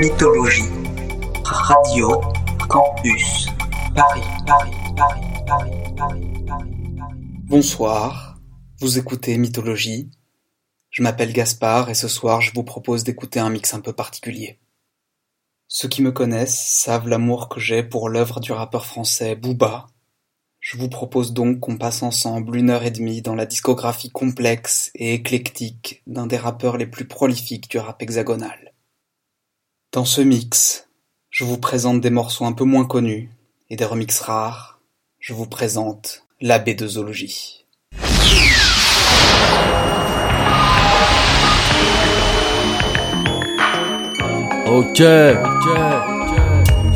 Mythologie. Radio Campus Paris, Paris, Paris, Paris, Paris, Paris, Paris. Bonsoir, vous écoutez Mythologie. Je m'appelle Gaspard et ce soir je vous propose d'écouter un mix un peu particulier. Ceux qui me connaissent savent l'amour que j'ai pour l'œuvre du rappeur français Booba. Je vous propose donc qu'on passe ensemble une heure et demie dans la discographie complexe et éclectique d'un des rappeurs les plus prolifiques du rap hexagonal. Dans ce mix, je vous présente des morceaux un peu moins connus et des remixes rares. Je vous présente l'abbé de zoologie.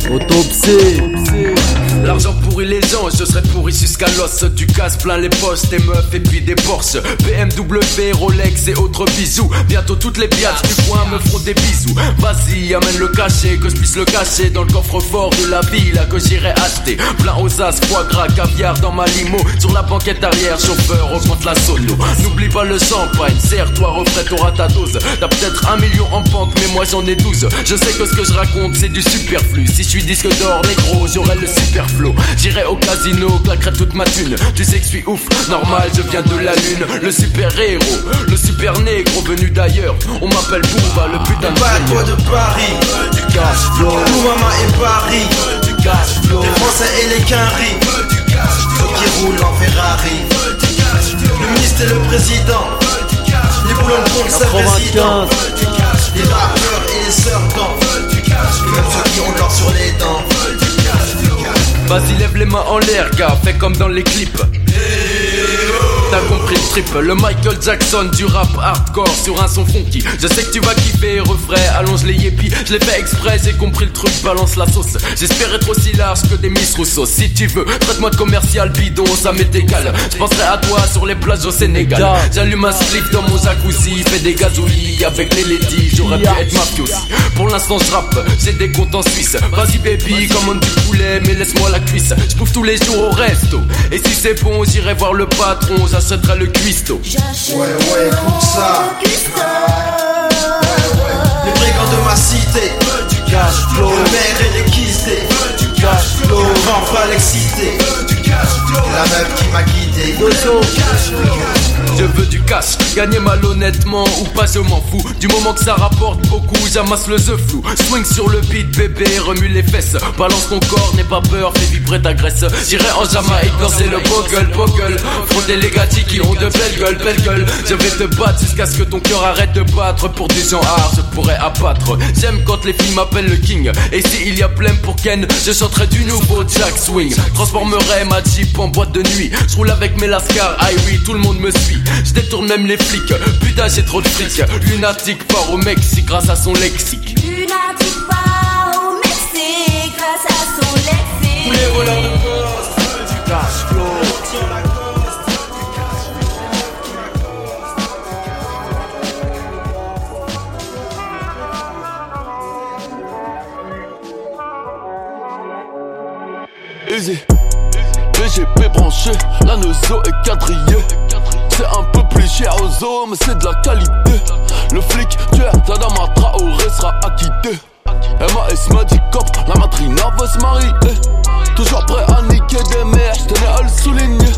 Autopsie. L'argent pourrit les gens, je serais pourri jusqu'à l'os. Du casse plein les postes, des meufs et puis des Porsche. BMW, Rolex et autres bisous Bientôt toutes les pièces du coin me feront des bisous. Vas-y, amène le cachet, que je puisse le cacher Dans le coffre-fort de la ville, que j'irai acheter. Plein aux as, foie gras, caviar dans ma limo. Sur la banquette arrière, chauffeur, augmente la solo. N'oublie pas le champagne, serre-toi, refrais, t'auras ta dose. T'as peut-être un million en banque, mais moi j'en ai douze. Je sais que ce que je raconte c'est du superflu. Si je suis disque d'or, négro, j'aurai le superflu J'irai au casino, claquerai toute ma thune. Tu sais que je suis ouf, normal, je viens de la lune. Le super héros, le super négro venu d'ailleurs. On m'appelle Booba, le putain de Pas toi de Paris, du cash flow. tout maman est Paris. Du cash flow. Les Français et les Quinri, ceux qui roulent en Ferrari. Le ministre et le président, les boulons comptent sa président. 95. Les rappeurs et les serpents, même ceux qui ont l'or sur les dents. Vas-y, lève les mains en l'air, gars, fais comme dans les clips. T'as compris le trip, le Michael Jackson du rap hardcore sur un son funky. Je sais que tu vas kiffer, refrais, allonge les yépis. Je l'ai fait exprès, j'ai compris le truc, balance la sauce. J'espère être aussi large que des Miss Rousseau. Si tu veux, traite-moi de commercial bidon, ça m'est égal. Je penserai à toi sur les plages au Sénégal. J'allume un slip dans mon jacuzzi, fais des gazouillis avec les ladies. J'aurais pu être mafiosi. Pour l'instant, je rappe, j'ai des comptes en Suisse. Vas-y, baby, commande du poulet, mais laisse-moi la cuisse. Je bouffe tous les jours au resto. Et si c'est bon, j'irai voir le patron, j'achèterai le cuistot. Ouais, ouais, écoute ça. Les brigands de ma cité, Du cash flow, le maire et les du cash flow. Pas l'excité. La meuf qui m'a guidé. Je veux du cash, gagner malhonnêtement ou pas, je m'en fous. Du moment que ça rapporte beaucoup, j'amasse le the flou. Swing sur le beat, bébé, remue les fesses. Balance ton corps, n'aie pas peur, fais vibrer ta graisse. J'irai en Jamaïque danser le bogle, bogle. Frotter les gâtis qui ont de belles gueules, belles gueules. Je vais te battre jusqu'à ce que ton cœur arrête de battre. Pour du gens art, je pourrais abattre. J'aime quand les filles m'appellent le king. Et si il y a plein pour Ken, je chanterai du nouveau Jack Swing. Transformerai ma Jeep en boîte de nuit. Je roule avec mes lascars, ah oui, tout le monde me suit. Je détourne même les flics. Putain, j'ai trop de fric. Lunatique fort au Mexique grâce à son lexique. Lunatique pas au Mexique grâce à son lexique. Les voleurs de poste, du cash flow. Easy. BGP branché, la neuzo est quadrillée. C'est un peu plus cher aux zoo, mais c'est de la qualité. Le flic, tueur, Tadama Traoré sera acquitté. MAS m'a dit cop, la matrina veut se marier. Toujours prêt à niquer des mères, j'tenais à le souligner.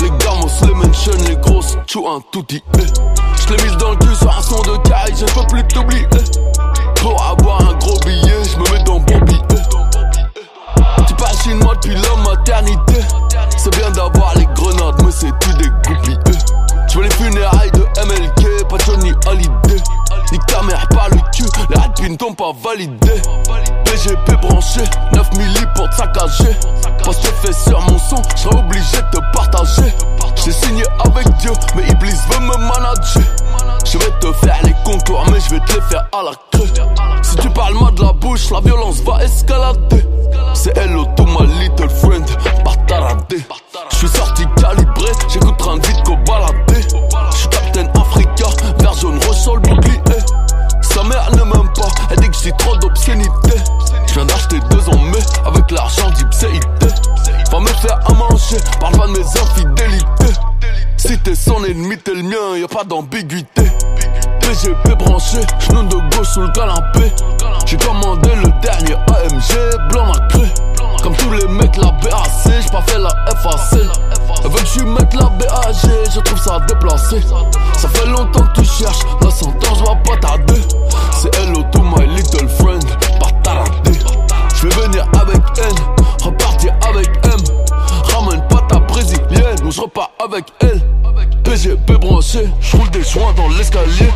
Les gamos, les mentions, les grosses, tchou un touti. Je l'ai mis dans le cul sur un son de caille, je peux plus t'oublier. Pour avoir un gros billet, je me mets dans billet. Tu passes une moi depuis la maternité. C'est bien d'avoir les grenades, mais c'est tout des groupies. Je veux les funérailles de MLK, pas Johnny Hallyday. T'ont pas validé. BGP branché, 9 milli pour te saccager. Parce que fait sur mon son, je serais obligé de te partager. J'ai signé avec Dieu, mais Iblis veut me manager. Je vais te faire les contours, mais je vais te les faire à la queue. Si tu parles mal de la bouche, la violence va escalader. C'est hello to my little friend, bataradé. Je suis sorti calibré, j'écoute de vite qu'au baladé. Je suis Captain Africa, vert jaune, ressort le. Sa mère ne m'aime pas, elle dit que j'ai trop d'obscénité. Je viens d'acheter deux en mai avec l'argent d'Ipséité. Va me faire à manger, parle pas de mes infidélités. Si t'es son ennemi, t'es le mien, y a pas d'ambiguïté. PGP branché, genou de gauche sous le canapé. J'ai commandé le dernier AMG, blanc ma cru. Comme tous les mecs, la BAC, j'ai pas fait la FAC. Elle veut que la BAG, je trouve ça déplacé. Ça fait longtemps que tu cherches, 100 ans, je vois pas tarder. C'est hello to my little friend, pas taradé. Je vais venir avec N, repartir avec M. Ramène pas ta brésilienne, ou je repars avec elle. PGP branché, je roule des joints dans l'escalier.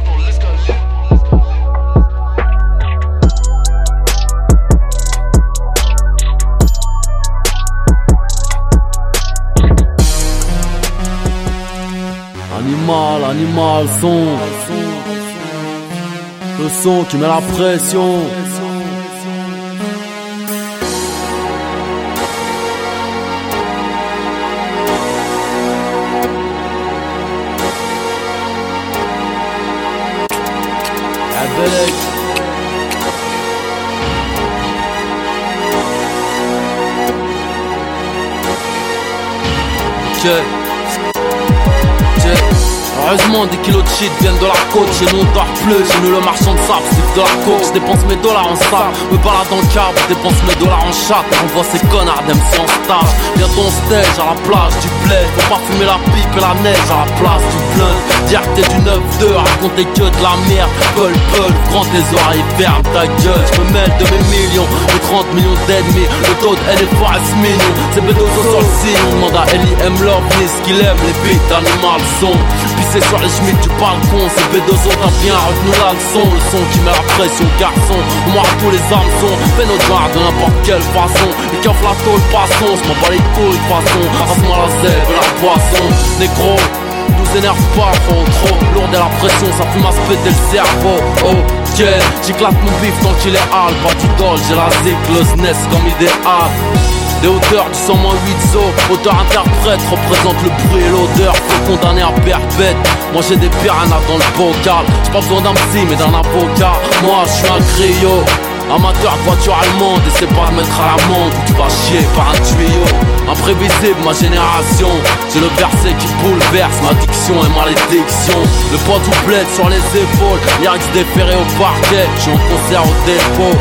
Animal, son. Le son qui met la pression. Ah, Belek. Heureusement des kilos de shit viennent de la côte. Chez nous dort plus, chez nous le marchand de sable c'est de la coke Je dépense mes dollars en sable, me balade en cab Je dépense mes dollars en chat, on voit ces connards d'MC en stage. Bientôt on stage à la plage du bled. Faut pas fumer la pipe et la neige à la place du blunt Dire que t'es du 9-2, raconter que de la merde. Pol pol, grand tes oreilles, ferme ta gueule. Je me mêle de mes millions, de 30 millions d'ennemis. Le taux de LFA est mignon, c'est Bedozo sur le signe. On demande à L.I.M. Love, ni ce qu'il aime, les beats animal sont Pissé sur les chemises du balcon, c'est Bedozo t'as bien retenu la leçon Le son qui met la pression, garçon, à tous les hameçons Fais nos devoirs de n'importe quelle façon. Qui offre la tôle, passons, je m'en bats les couilles de façon. Passe-moi la zèbre la poisson, négro nous énerve pas trop, trop lourd de la pression, ça fume à se péter le cerveau. Ok, j'éclate mon bif tant qu'il est hal, pas d'idole, j'ai la zik, le SNES comme idéal. Des hauteurs du 100 8 zo, auteur interprète représente le bruit et l'odeur, faut condamner à perpète. Moi j'ai des piranhas dans le bocal, j'ai pas besoin d'un psy mais d'un avocat. Moi je suis un griot. Amateur de voiture allemande, essaie pas de mettre à l'amende. Ou tu vas chier par un tuyau. Imprévisible ma génération. J'ai le verset qui bouleverse ma diction et malédiction. Le poids tout bled sur les épaules. Lyrics déférés au parquet. J'suis en concert au dépôt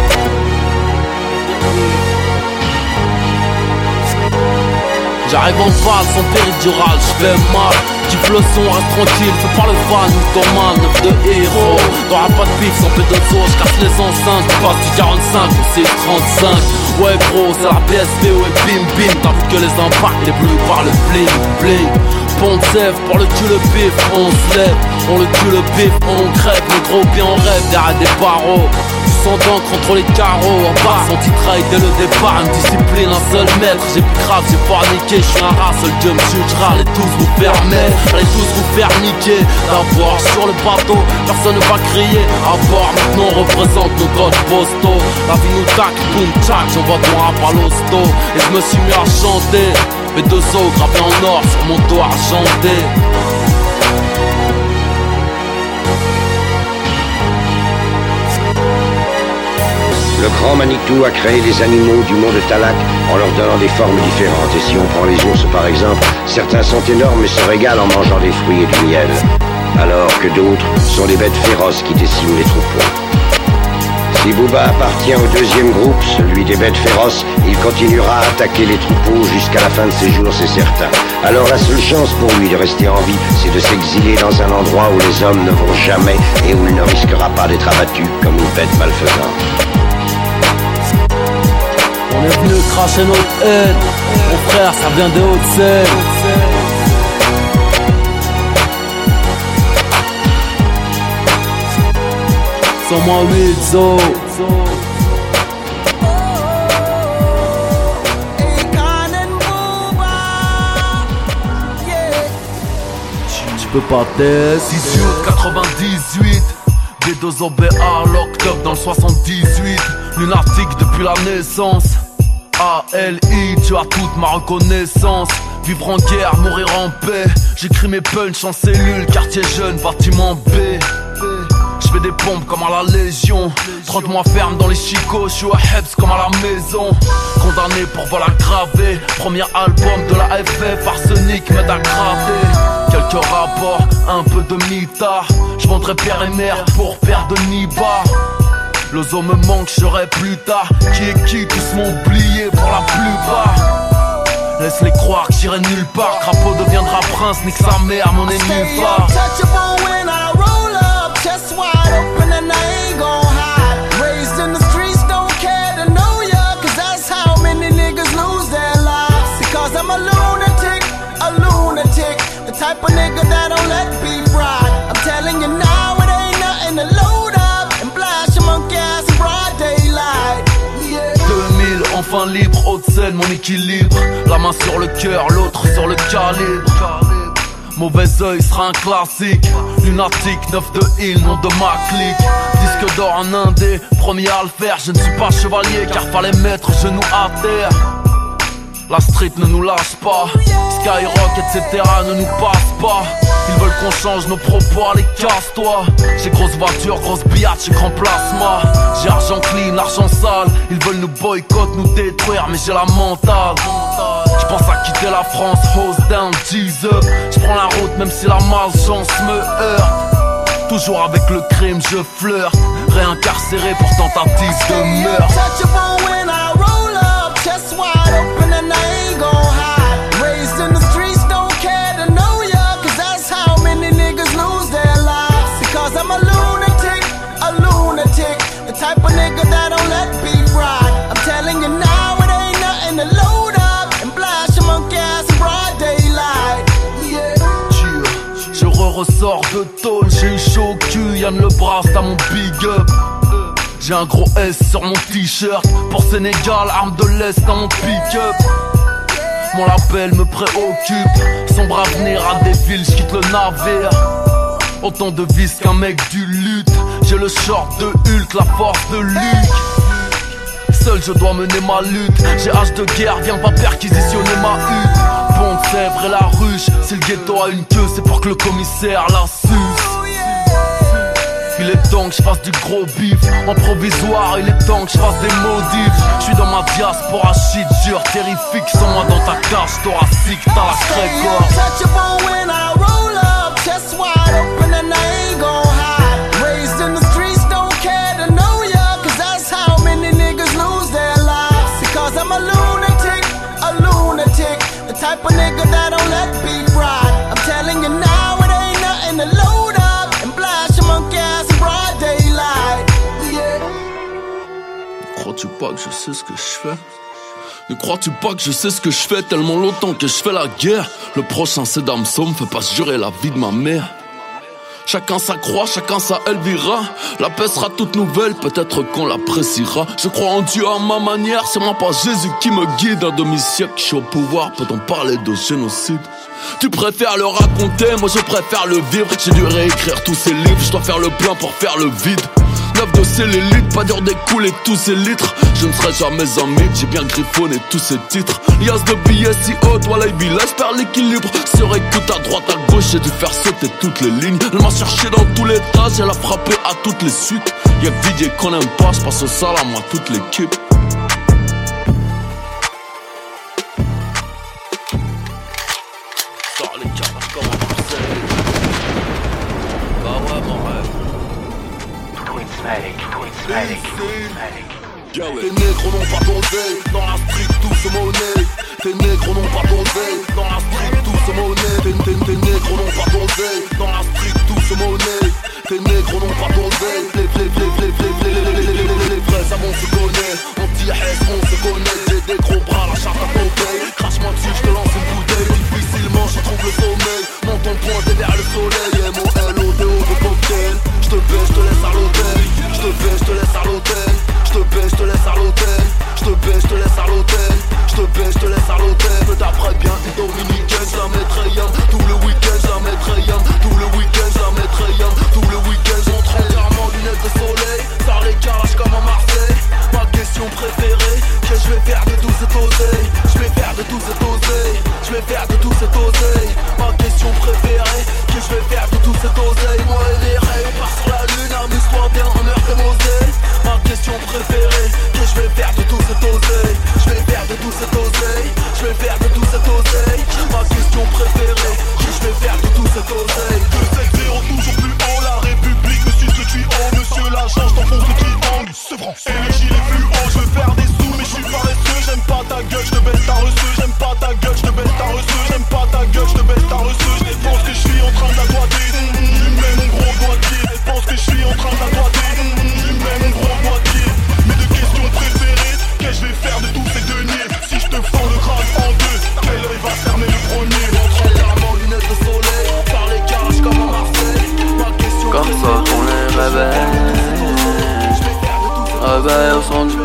J'arrive en balle sans péridural, j'fais mal. Kiffe le son, reste tranquille, fais pas le fan ou ton man, de héros. T'auras pas de pif sans pédozo, j'casse les enceintes. Passe du 45 au 635 Ouais bro, c'est la PSP, ouais bim bim. T'as vu que les impacts, les bleus par le bling bling. Sève, pour le cul le pif, on se lève. On le tue le pif, on crève, le gros bien on rêve derrière des barreaux sang d'encre entre les carreaux En bas, son titrail dès le départ Une discipline, un seul maître. J'ai plus grave, j'ai pas niqué Je suis un rat, seul Dieu me jugera Allez tous vous faire mettre, allez tous vous faire niquer. D'abord sur le bateau, personne ne va crier. À bord, maintenant représente nos codes postaux. La vie nous tac, boum, tac J'envoie ton rap à l'hosto. Et je me suis mis à chanter. Mes deux os gravés en or sur mon dos argenté Le grand Manitou a créé les animaux du monde Talak en leur donnant des formes différentes. Et si on prend les ours par exemple, certains sont énormes et se régalent en mangeant des fruits et du miel. Alors que d'autres sont des bêtes féroces qui déciment les troupeaux. Si Booba appartient au deuxième groupe, celui des bêtes féroces, il continuera à attaquer les troupeaux jusqu'à la fin de ses jours, c'est certain. Alors la seule chance pour lui de rester en vie, c'est de s'exiler dans un endroit où les hommes ne vont jamais et où il ne risquera pas d'être abattu comme une bête malfaisante. On est venu cracher notre haine. Mon frère ça vient des Hauts-de-Seine Sans moi 8 zo. Tu peux pas 18 98 Des deux locked up dans le 78 Lunatique depuis la naissance ALI, tu as toute ma reconnaissance. Vivre en guerre, mourir en paix. J'écris mes punchs en cellule, quartier jeune, bâtiment B. Je fais des pompes comme à la Légion. 30 mois ferme dans les chicots, je suis à Hebs comme à la maison. Condamné pour vol aggravé. Premier album de la FF, arsenic m'aide à quelques rapports, un peu de mitard. Je vendrais père et mère pour faire de Niba. Le zoo me manque, je serai plus tard. Qui est qui, tous m'ont oublié pour la plupart? Laisse-les croire que j'irai nulle part. Crapaud deviendra prince, nique sa mère, mon ennemi phare. 2000, enfin libre, haute scène, mon équilibre. La main sur le cœur, l'autre sur le calibre. Mauvais oeil sera un classique. Lunatique, 9 de Hill, nom de ma clique. Disque d'or en indé, premier à le faire. Je ne suis pas chevalier car fallait mettre genou à terre. La street ne nous lâche pas, Skyrock etc ne nous passe pas. Ils veulent qu'on change nos propos, allez casse-toi. J'ai grosse voiture, grosse biatch, grand plasma. J'ai argent clean, argent sale. Ils veulent nous boycott, nous détruire, mais j'ai la mentale. Je pense à quitter la France, hose down, tease up. Je prends la route même si la malchance me heurte. Toujours avec le crime, je flirte. Réincarcéré pour tentative de meurtre. Re-ressors de tôle, j'ai eu chaud au cul, Yann le bras, à mon big up. J'ai un gros S sur mon t-shirt, pour Sénégal, arme de l'Est dans mon pick-up. Mon label me préoccupe, sombre avenir à des villes, j'quitte le navire. Autant de vis qu'un mec du lutte, j'ai le short de Hulk, la force de Luke. Seul je dois mener ma lutte J'ai âge de guerre, viens pas perquisitionner ma hutte Sèvres et la ruche Si le ghetto a une queue, c'est pour que le commissaire la suce. Il est temps que je fasse du gros bif En provisoire, il est temps que je fasse des modifs. Je suis dans ma diaspora, shit dur, terrifique Sans moi dans ta cage thoracique, t'as la crèque Crois-tu pas que je sais ce que je fais? Ne crois-tu pas que je sais ce que je fais tellement longtemps que je fais la guerre? Le prochain c'est Damso, me fait pas jurer la vie de ma mère. Chacun sa croix, chacun sa Elvira. La paix sera toute nouvelle, peut-être qu'on l'appréciera. Je crois en Dieu à ma manière, c'est moi pas Jésus qui me guide. Un demi-siècle, je suis au pouvoir, peut-on parler de génocide? Tu préfères le raconter, moi je préfère le vivre. J'ai dû réécrire tous ces livres, je dois faire le plein pour faire le vide Neuf de ces l'élite, pas dur d'écouler tous ces litres. Je ne serai jamais un mythe, j'ai bien griffonné tous ces titres. Lias de billets si haut, toi la village perd l'équilibre. Sur écoute à droite, à gauche, j'ai dû faire sauter toutes les lignes. Elle m'a cherché dans tous les tâches, elle a frappé à toutes les suites. Y'a que Didier qu'on aime pas, je passe au salam à toute l'équipe Queen's Malik, Queen's Malik, Malik. Tes négros n'ont pas d'oseille, dans la street tout se monnaie. Tes négros n'ont pas d'oseille, dans la street tout se monnaie. Tes, négros n'ont pas d'oseille, dans la street tout se monnaie. Tes négros n'ont pas d'oseille, les, les, les, les, les, les, les, vrais savants se connaît. On dit S, on se connaît. J'ai des gros bras, la chatte à ton Crache-moi dessus, je te lance une bouteille. Difficilement, je trouve le sommeil. Mon ton pointé derrière le soleil. M-O-L-O-D-O de cocktail te baisse, je te laisse à l'hôtel Je te baisse, je te laisse à l'hôtel Je te baisse, je te laisse à l'hôtel Je te baisse, je te laisse à l'hôtel Je te baisse, je te laisse à l'hôtel d'après bien une dominicaine, mettrai yam Tout le week-end, mettrai yam Tout le week-end, mettrai yam Tout le week-end, montre entièrement lunettes de soleil. Par les calages comme à Marseille. Ma question préférée Que je vais faire de tout cet oseille Je vais faire de tout cet oseille Je vais faire de tout cet oseille Ma question préférée Que je vais faire de tout cet oseille Moi et les rêves, on la lune, ami, sois bien en heure de Mosée. Ma question préférée, que je vais faire de tout cet oseille Je vais faire de tout cet oseille Je vais faire de tout cet oseille Ma question préférée, que je vais faire de tout cet oseille 2-7-0, toujours plus haut, la République, me suce le tuyau Monsieur l'agent, je t'enfonce le triangle, c'est vrai Et les gilets fluo, je veux faire des sous, mais je suis paresseux J'aime pas ta gueule, je te baisse ta reçue J'aime pas ta gueule, je te baisse ta reçue J'aime pas ta gueule, je te baisse ta reçue Je pense que je suis en train d'agoiter Je mets mon gros doigt je suis en train. Tu mets mon gros boîtier. Mes deux questions préférées. Qu'est-ce que je vais faire de tous ces deniers Si je te fends le crâne en deux, quelle heure il va fermer le premier Rentre en lunettes de soleil, par les cages comme à Marseille. Ma question Comme ça qu'on les réveille Réveille au son du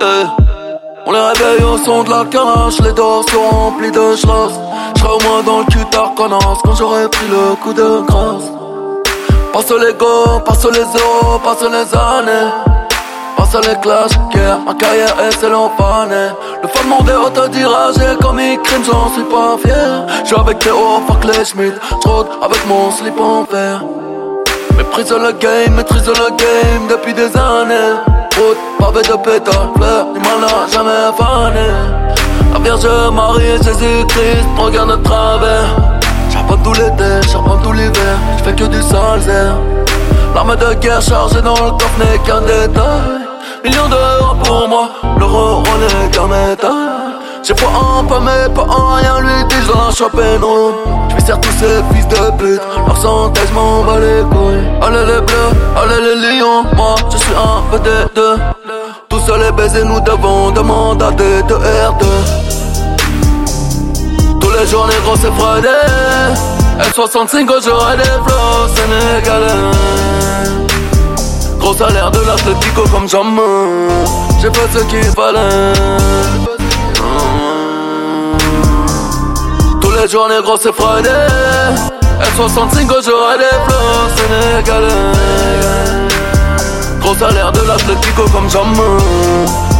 On les réveille au son de la calache Les dors sont remplis de schloss J'serai au moins dans le cul tard connasse Quand j'aurai pris le coup de grâce. Passe les go, passe les euros, passe les années. Passe les clashs, guerre, ma carrière est fané Le fan monde est autodirigé comme il crime, j'en suis pas fier. J'suis avec Théo, fuck les Schmidt, j'rôde avec mon slip en verre Méprise le game, maîtrise le game depuis des années Route, pavé de pétales, fleurs, du mal n'a jamais fané La Vierge Marie, Jésus-Christ, regarde de travers. Charbonne tout l'été, charbonne tout l'hiver, j'fais que du sale L'arme de guerre chargée dans le coffre n'est qu'un détail. Millions d'euros pour moi, l'euro n'est qu'un métal J'ai foi en pas mais pas en rien, lui dis je dois choper non Tous ces fils de pute, leur m'en bats les couilles. Allez les bleus, allez les lions, moi je suis un deux. Tous seuls les baisers nous devons demander à des deux R2 tous les jours négro c'est Friday. L65 j'aurai des flots sénégalais. Gros salaire de l'Atletico comme jamais. J'ai fait ce qu'il fallait les jours négro c'est Friday. L65 j'aurai des flots sénégalais. Gros salaire de l'Atletico comme jamais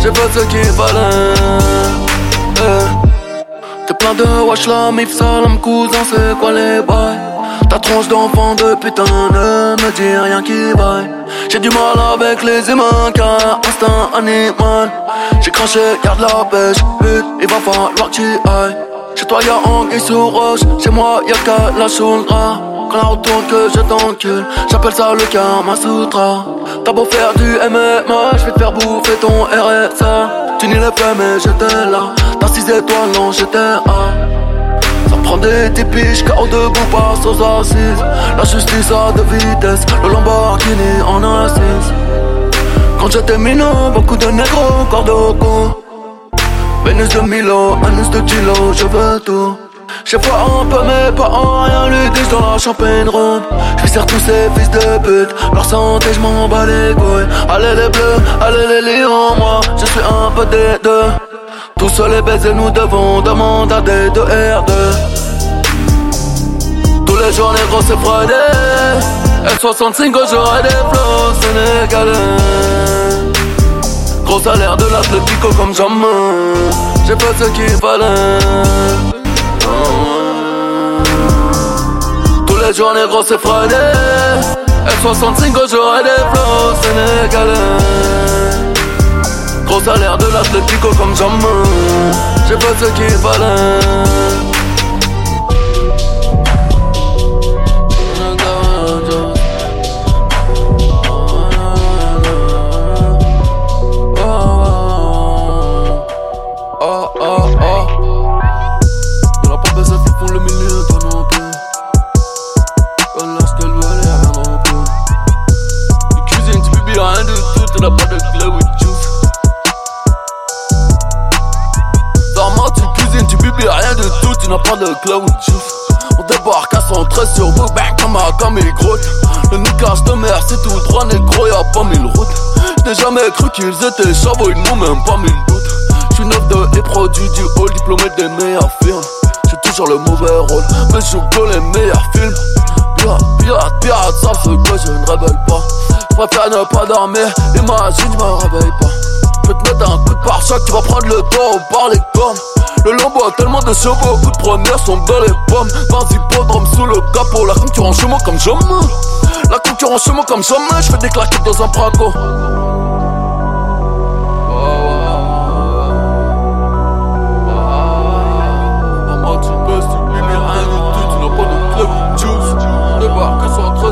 J'ai fait ce qu'il fallait Eh. T'es plein de wash la mif salam cousin c'est quoi les bails? Ta tronche d'enfant de putain ne me dis rien qui vaille J'ai du mal avec les humains car instinct animal. J'ai craché, garde la pêche, but il va falloir que tu ailles Chez toi y'a anguille sous roche, chez moi y'a qu'à la drap Quand la retourne que je t'encule, j'appelle ça le Kama Sutra. T'as beau faire du MMA, je vais te faire bouffer ton RSA Tu n'y l'as fait mais j'étais là. T'as 6 étoiles, non j'étais un. Ça prend des typiches, KO debout, passe aux assises. La justice a de vitesse, le Lamborghini en assise. Quand j'étais minot, beaucoup de négros, corps au cou Vénus de Milo, anus de kilo, je veux tout. J'ai foi un peu mais pas en rien Lui dis dans la champagne ronde Je tous ces fils de pute. Leur santé je m'en bats les couilles. Allez les bleus, allez les lions Moi je suis un peu des deux. Tous seuls les baisers nous devons demander à des deux R2 Tous les jours les gros c'est Friday. L65 j'aurai des flots sénégalais Gros salaire de l'Atletico comme jamais. J'ai fait ce qu'il fallait. Tous les jours négro c'est Friday. F65 j'aurai des flots sénégalais. Gros salaire de l'Atletico comme jamais. J'ai pas ce qu'il fallait n'as pas de clé with juice. Vraiment tu publies rien du tout Tu n'as pas de clé with juice. On débarque à 113 sur vous, bang comme un il grotte Le niquage de mer c'est tout droit négro y'a pas mille routes. Je n'ai jamais cru qu'ils étaient chavots, ils n'ont même pas mille doutes. Je suis neuf de les produits du hall, diplômé des meilleures firmes J'ai toujours le mauvais rôle, mais je les meilleurs films Pirate, pirate, ça fait que je ne révèle pas. Je préfère ne pas dormir, imagine je me réveille pas. Je vais te mettre un coup de pare-choc, tu vas prendre le temps par les cornes le lambeau a tellement de chevaux, coup de première sont dans les pommes. Vas-y, hippodrome sous le capot, la concurrence chez moi comme jamais. La concurrence chez moi comme jamais, je fais des claquettes dans un braco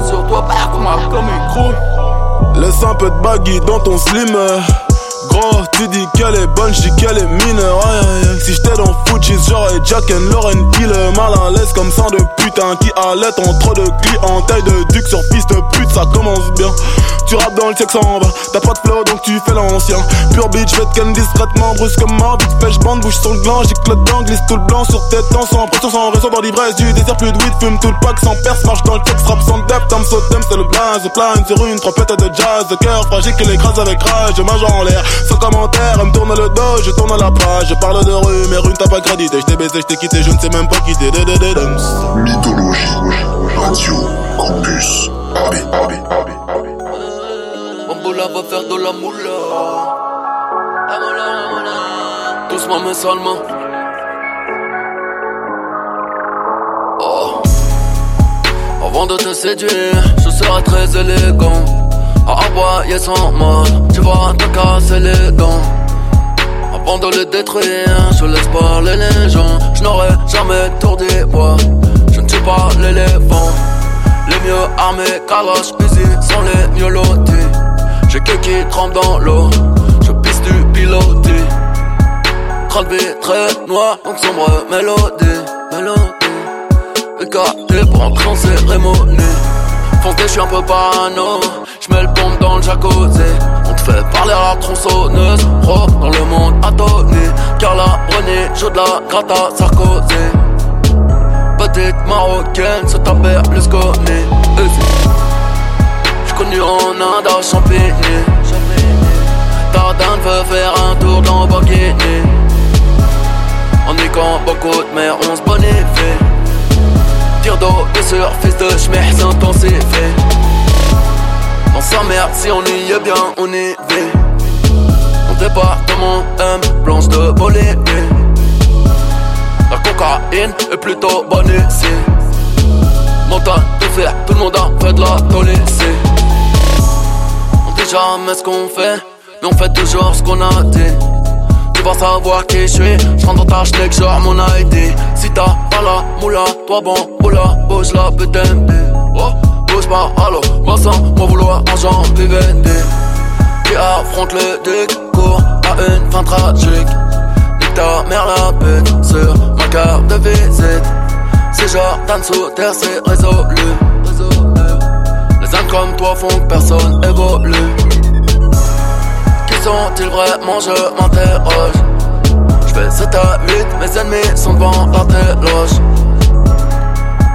sur toi, par comme un, comme un crew. Laisse un peu de baggy dans ton slim. Gros, tu dis qu'elle est bonne, je dis qu'elle est mineure. Si j'étais dans Fujis, j'aurais Jack and Lauren Hill. Mal à l'aise comme ça de putain qui allait en trop de en taille de duc sur piste de pute, ça commence bien. Tu rappes dans le sexe en bas, t'as pas de flow donc tu fais l'ancien. Pure bitch, fais ken discrètement, brusque comme mort, vite fait, bouge sur le gland, le dent, glisse tout le blanc sur tête, temps sans pression, sans raison dans l'ivresse du désert, plus de weed, fume tout le pack sans perce, marche dans le texte, rap sans depth, I'm so c'est le blaze, plane sur une trompette de jazz, de cœur fragile qui l'écrase avec rage, je en l'air, sans commentaire, elle me tourne le dos, je tourne à la page, je parle de rue, mais rue t'as pas crédité, je t'ai baisé, je t'ai quitté, je ne sais même pas quitter, Mythologie, radio, campus, Abi, Abi, Abi, Abi. Bamboula va faire de la moula. Doucement mais seulement. Oh. Avant de te séduire, je serai très élégant. À aboyer sans mal, tu vas te casser les dents. Avant de les détruire, je laisse parler les gens. Je n'aurai jamais tour des bois. Je ne suis pas l'éléphant. Les mieux armés, calage, easy, sont les mieux lotis. J'ai que qui trempe dans l'eau, je pisse du piloté. Crâne très noir, donc sombre mélodie, mélodie. PKT pour entrer en cérémonie. Je suis un peu parano, je mets le pompe dans le jacuzzi. On te fait parler à la tronçonneuse, pro dans le monde donné Car la René, je de la grata Sarkozy. Petite marocaine, se taper le sconné. J'connu en Inde à Champigny. Tardin veut faire un tour dans Bokini. On est quand beaucoup de mer, on se sur fils de schmeh, c'est intensifie. On s'emmerde si on y est bien, on y vit. Mon département aime blanche de Bolivie. La cocaïne est plutôt bonne ici. Montagne de fer, tout le monde a fait de la ici. On dit jamais ce qu'on fait, mais on fait toujours ce qu'on a dit. Tu vas savoir qui je suis, je rentre dans ta genre mon ID. T'as pas la moula, toi bon, moula, bouge la putain Oh, bouge pas, allo, sans mon vouloir, argent, PVD. Qui affronte le décours à une fin tragique. Nique ta mère la pute sur ma carte de visite. C'est Jordan sous terre, c'est résolu. Les uns comme toi font que personne évolue. Qui sont-ils vraiment, je m'interroge. Fais 7 à 8, mes ennemis sont devant la téloge.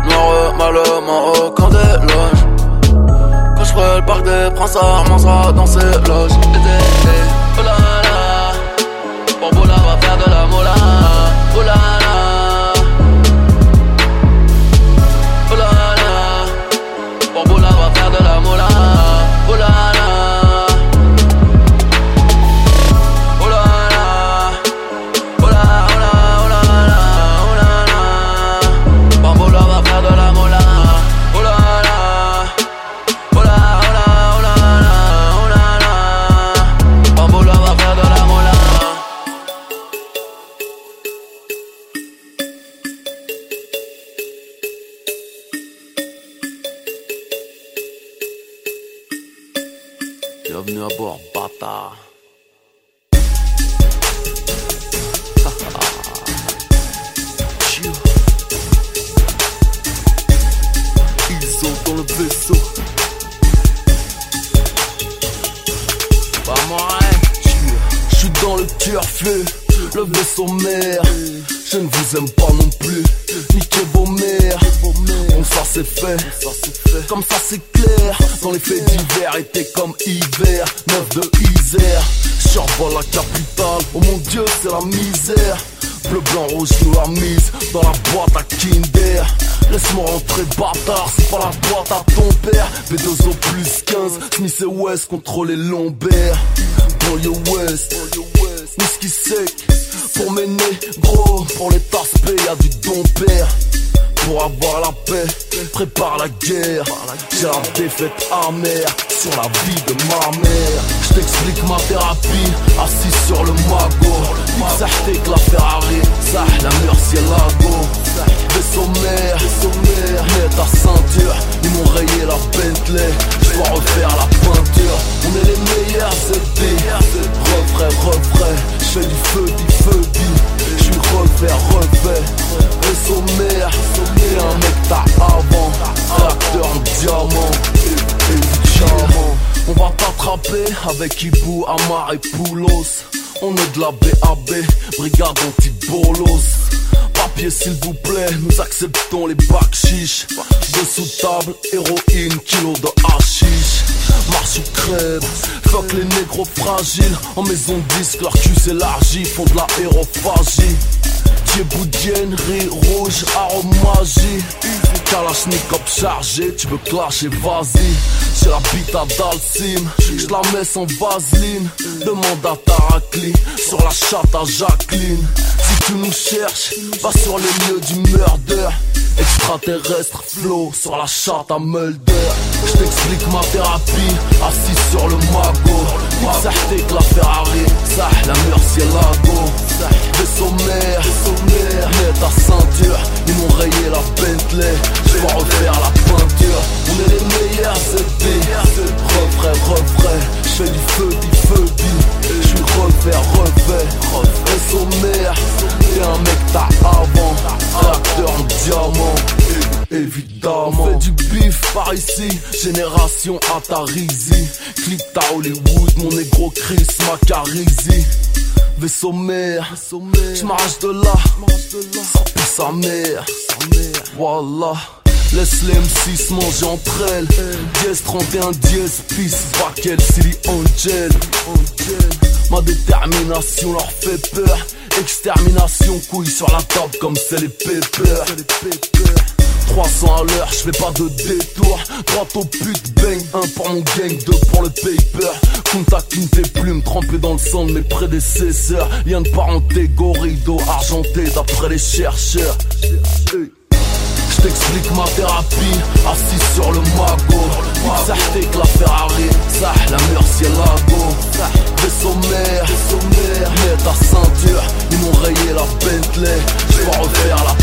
Noir, malement au camp des loges. Quand je le parc des princes, ça mangera dans ses loges. Oh là là, va faire de la mola. Oh là, comme ça c'est clair. Dans les faits d'hiver, été comme hiver, neuf de Isère. Survole la capitale, oh mon dieu, c'est la misère. Bleu, blanc, rouge, noir, mise dans la boîte à Kinder. Laisse-moi rentrer, bâtard, c'est pas la boîte à ton père. B2O plus 15, Smith et West contre les lombaires. Pour your West, whisky sec. Pour mes gros, pour les tasses y'a du don père. Pour avoir la paix, prépare la guerre. J'ai la défaite amère sur la vie de ma mère. Je t'explique ma thérapie, assis sur le magot. que la Ferrari, ça la merci lago. Des sommaires, sommaires, mets ta ceinture. Ils m'ont rayé la Bentley, je dois refaire la peinture. On est les meilleurs étés. Refrais, refrais, je fais du feu, du feu, du. Je suis revers, revers le sommaire. Et un mec t'as avant Acteur diamant. Diamant On va t'attraper avec Ibou, Amar et Poulos. On est de la BAB, brigade anti-bolos. Papier s'il vous plaît, nous acceptons les bacs chiches. Dessous table, héroïne, kilo de hashish. Marche ou crève, fuck les négros fragiles. En maison disque, leur cul s'élargit, font de la hérophagie. Thieboudienne, riz rouge, arôme magie. Kalachnikov chargé, tu veux clasher, vas-y. J'ai la bite à Dalsim, je la mets sans vaseline. Demande à Tarakli, sur la chatte à Jacqueline. Si tu nous cherches, va sur les lieux du murder. Extraterrestre flow sur la chatte à Mulder. Je t'explique ma thérapie, assis sur le magot. que la Ferrari, ça, la murcielago. Vaisseau mère, mets ta ceinture. Ils m'ont rayé la Bentley, je vais refaire la peinture. On est les meilleurs EP, refrais, refrais. Je fais du feu, du feu, du. Je suis refait, refait. Vaisseau mère, t'es un mec t'as avant. Acteur en diamant, évidemment. On fait du bif par ici, génération Atarizi. Click ta Hollywood, mon négro Chris Macarizi. Vaisseau mère, je m'arrache de là, sans plus sa mère. Voilà. Laisse les M6 manger entre elles. Dièse 31, dièse, peace, Bakel, Silly Angel Ma détermination leur fait peur. Extermination, couille sur la table comme c'est les pépeurs. 300 à l'heure, je fais pas de détour. Droit au pute, bang, un pour mon gang, deux pour le paper. Contact une tes plumes, trempé dans le sang de mes prédécesseurs. Lien de parenté, gorille argenté d'après les chercheurs t'explique ma thérapie, assis sur le magot. Ça que la Ferrari, ça la murcielago. Vaisseau mère, mets ta ceinture. Ils m'ont rayé la Bentley, je vais refaire la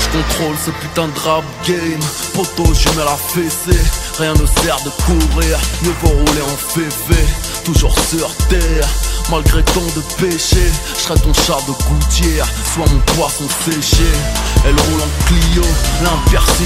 Je contrôle ce putain de rap game. Poto, je mets la fessée. Rien ne sert de courir, mieux vaut rouler en févé. Toujours sur terre, malgré tant de péchés. Je serai ton chat de gouttière, soit mon poisson séché. Elle roule en Clio, l'un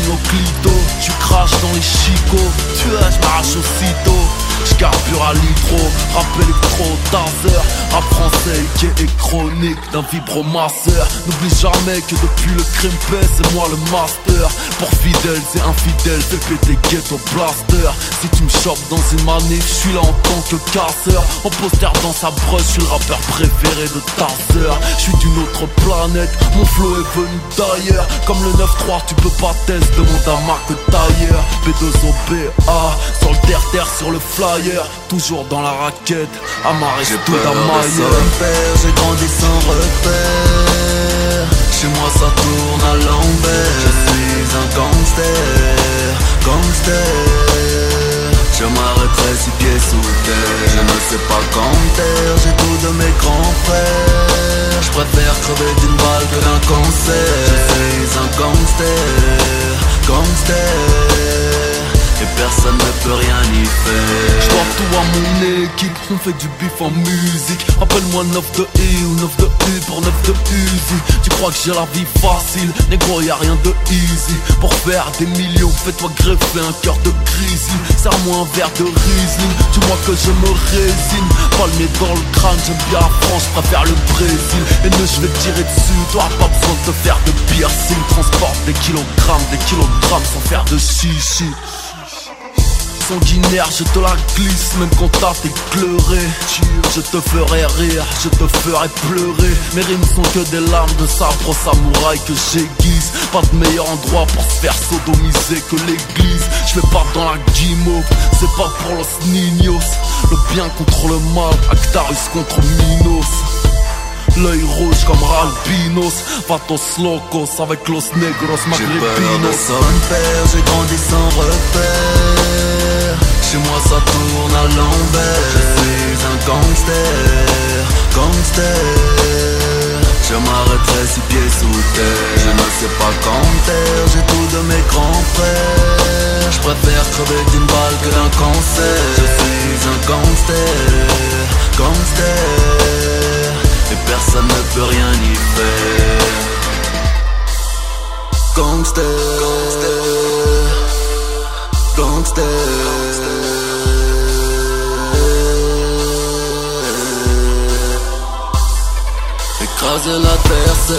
au clito. Tu craches dans les chicots, tu as, je aussitôt. J'carbure à l'hydro, rap électro, taser. Rap français qui est chronique d'un vibromasseur. N'oublie jamais que depuis le crime c'est moi le master. Pour fidèles et infidèles, fais péter ghetto blaster Si tu me chopes dans une manif, je suis là en tant que casseur. En poster dans sa brosse, je suis le rappeur préféré de ta sœur. Je suis d'une autre planète, mon flow est venu d'ailleurs. Comme le 9-3, tu peux pas test, demande à Marc Tailleur B2OBA, sur le terre-terre, sur le fly toujours dans la raquette, amarré J'ai tout à père, J'ai grandi sans repère. Chez moi ça tourne à l'envers. Je suis un gangster, gangster. Je m'arrêterai six pieds sous terre. Je ne sais pas taire, j'ai tout de mes grands frères. Je préfère crever d'une balle que d'un cancer. Je suis un gangster, gangster. Et personne ne peut rien y faire. Dois tout à mon équipe, on fait du bif en musique. Appelle-moi 9 de I ou 9 de U pour 9 de Uzi. Tu crois que j'ai la vie facile, négro y'a rien de easy. Pour faire des millions, fais-toi greffer un cœur de grizzly Serre-moi un verre de Riesling, tu vois que je me résine Palmé dans le crâne, j'aime bien la France, préfère le Brésil. Et ne je vais tirer dessus, toi pas besoin de te faire de piercing. Transporte des kilogrammes, des kilogrammes sans faire de chichi sanguinaire, je te la glisse même quand t'as pleuré Je te ferai rire, je te ferai pleurer. Mes rimes sont que des larmes de sabre samouraï que j'aiguise. Pas de meilleur endroit pour se faire sodomiser que l'église. Je vais pas dans la guimauve, c'est pas pour los niños. Le bien contre le mal, Actarus contre Minos. L'œil rouge comme Ralbinos. Vatos locos avec los negros J'ai peur de son père, j'ai grandi sans repère Chez moi ça tourne à l'envers. Je suis un gangster, gangster. Je m'arrêterai six pieds sous terre. Je ne sais pas terre J'ai tout de mes grands frères. Je préfère crever d'une balle que d'un cancer. Je suis un gangster Gangster. Et personne ne peut rien y faire. Gangster Gangster, gangster. Écraser l'adversaire,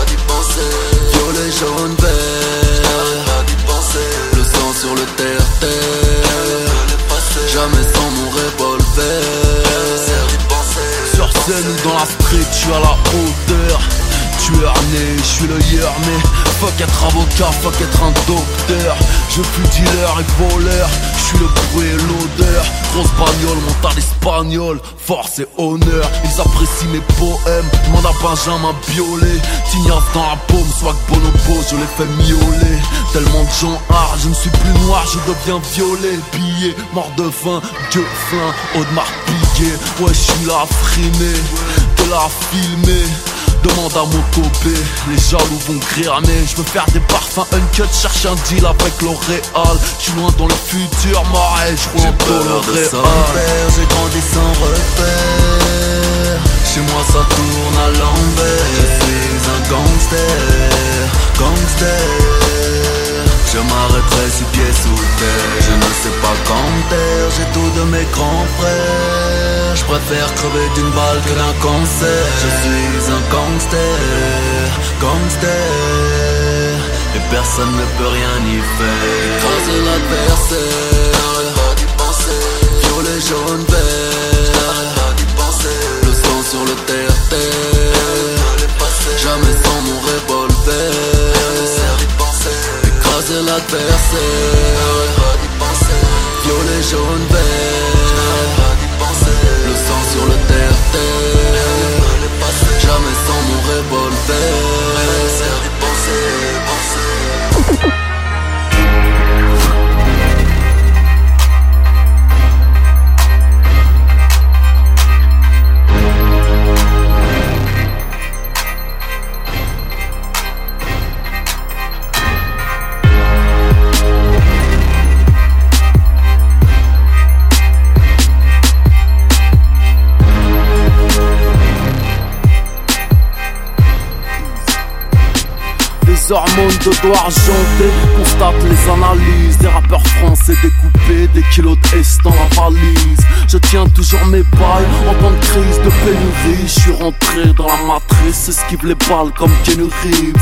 à d'y. Violet, jaune, vert. Le sang sur le terre-terre, jamais sans mon revolver. Sur scène ou dans la street, suis à la hauteur. Tueur né, je suis le hier mais Fuck être avocat, fuck être un docteur. Je suis dealer et voleur. Je suis le bruit et l'odeur. Grosse bagnole, mental espagnol. Force et honneur. Ils apprécient mes poèmes. Demande à Benjamin Biolay. Tignasse dans la paume, soit bonobo Je les fais miauler. Tellement de gens hard, je ne suis plus noir Je deviens violet, billet, mort de faim Dieu flin, Audemars Piguet. Ouais je suis là frimé De la filmer Demande à mon copé, les jaloux vont mais Je veux faire des parfums uncut, cherche un deal avec L'Oréal Je suis loin dans le futur, marais, je roule dans le réel J'ai grandi sans repère. Chez moi ça tourne à l'envers. Je suis un gangster, gangster je m'arrêterai six pieds sous terre. Je ne sais pas terre J'ai tout de mes grands frères. Je préfère crever d'une balle que d'un cancer. Je suis un gangster Gangster. Et personne ne peut rien y faire. Craser l'adversaire Violet, jaune, vert Le sang sur le terre-terre. Jamais sans mon revolver écraser l'adversaire. Violet, jaune, vert. Le sang sur le terre-terre Jamais sans mon revolver hormones de doigts Constate les analyses des rappeurs français découpés Des kilos de la valise Je tiens toujours mes bails. En temps de crise de pénurie Je suis rentré dans la matrice, esquive les balles comme Kenny Reeves.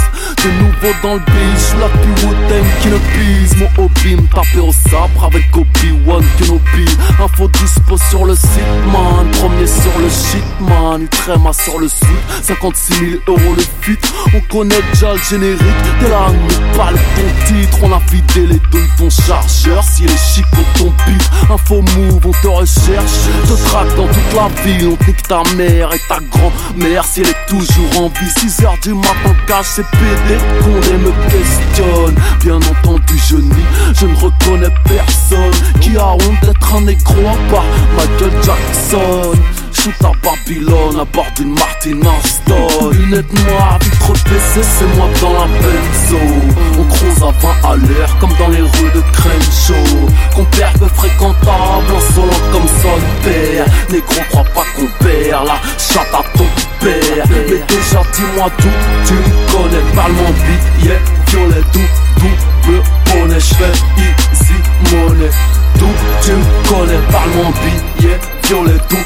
De nouveau dans le biche, la plus haute qui ne pise. Mon hobby me taper au sabre avec Obi-Wan Kenobi. Info dispo sur le site man, premier sur le shit man. Utrema sur le sud, 56 000 euros le fit On connaît déjà le générique. Là, nous parle ton titre. On a vidé les deux de ton chargeur. Si les chic ton pif Info move, on te recherche Te traque dans toute la ville On nique ta mère et ta grand-mère Si elle est toujours en vie. 6h du matin cache ses PD Qu'on me questionne. Bien entendu je nie Je ne reconnais personne Qui a honte d'être un négro à part Michael Jackson Shoot à Babylone à bord d'une Martin Aston Lunettes noires, vitre PC, c'est moi dans la benzo. On croise à 20 à l'air comme dans les rues de Crenshaw. Compère peu fréquentable, en solo comme son père. Négro crois pas qu'on perd la chatte à ton père. Mais déjà dis-moi tout, tu me connais, parle mon billet Violet, tout, double bonnet, j'fais easy money. Tout, tu me connais, parle mon billet Violet, tout,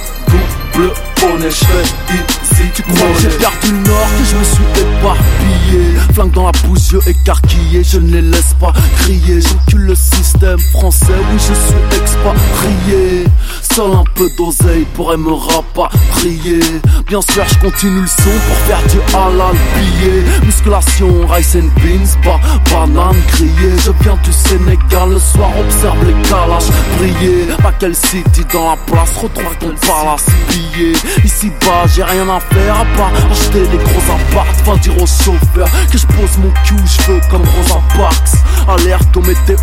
bleu, bonnet, cheveux, ici Tu crois. Que j'ai perdu le nord, que je me suis éparpillé. Flingue dans la bouche, yeux écarquillés, je ne les laisse pas crier. J'encule le système français, oui je suis expatrié. Seul un peu d'oseille pourrait me rapatrier. Bien sûr je continue le son pour faire du halal billet Musculation, rice and beans, pas banane grillée. Je viens du Sénégal, le soir observe les calages briller. Pas quel city dans la place, retrouve ton palace billet Ici bas j'ai rien à acheter des gros apparts Va dire au chauffeur que je pose mon cul, je veux comme Rosa Parks. Alerte au météorite,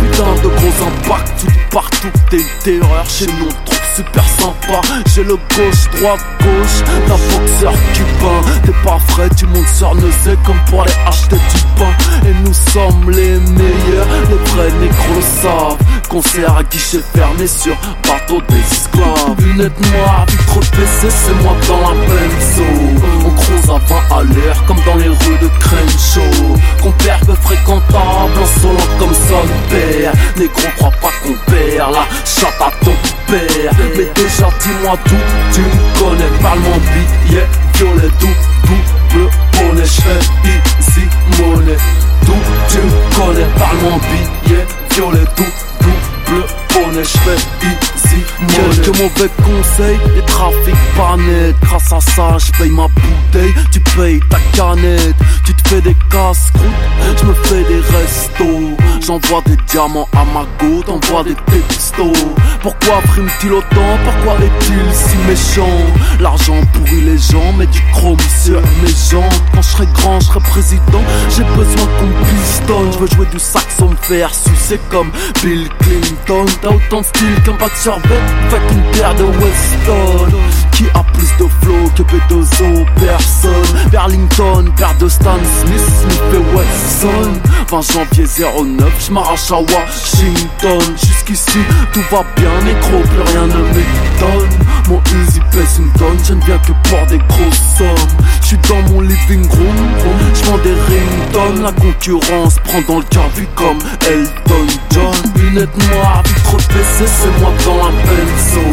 putain de gros impacts Tout partout t'es une terreur chez nous on super sympa. J'ai le gauche, droite, gauche D'un boxeur cubain. T'es pas frais, tu montes sur Neuzé Comme pour aller acheter du pain. Et nous sommes les meilleurs Les vrais négros le savent. Concert à guichet fermé sur bateau d'esclaves. Lunettes noires, vitre PC, c'est moi dans la benzo On croise à 20 à l'heure comme dans les rues de Crenshaw. Compère peu fréquentable, en comme son père. Négro crois pas qu'on perd la chatte à ton père. Mais déjà dis-moi tout, tu me connais. Parle-moi billet, violet, tout, double bonnet? J'fais easy money, tout tu me connais? Parle-moi billet, violet, tout, double bonnet? J'fais easy money Quelques mauvais conseils, les trafics pas nets Grâce à ça, j'paye ma bouteille, tu payes ta canette Tu te fais des casse-croûtes, je me fais des restos. J'envoie des diamants à ma go, t'envoies des textos. Pourquoi prime-t-il autant, pourquoi est-il si méchant? L'argent pourrit les gens, mais du chrome sur mes jantes Quand je serai grand, je serai président, j'ai besoin qu'on pistonne. Je veux jouer du saxon me faire sucer comme Bill Clinton. T'as autant de style qu'un bac sur Faites une paire de Weston Qui a plus de flow que B2O Personne. Burlington, paire de Stan Smith, Smith et Wesson. 20 janvier 09, je m'arrache à Washington. Jusqu'ici tout va bien, nécro, plus rien ne m'étonne. Mon easy pèse une tonne, ne viens que pour des grosses sommes. Je suis dans mon living room, je vends des ringtones. La concurrence prend dans le cœur vu comme Elton John. Lunettes noires, vitre PC, c'est moi dans la benzo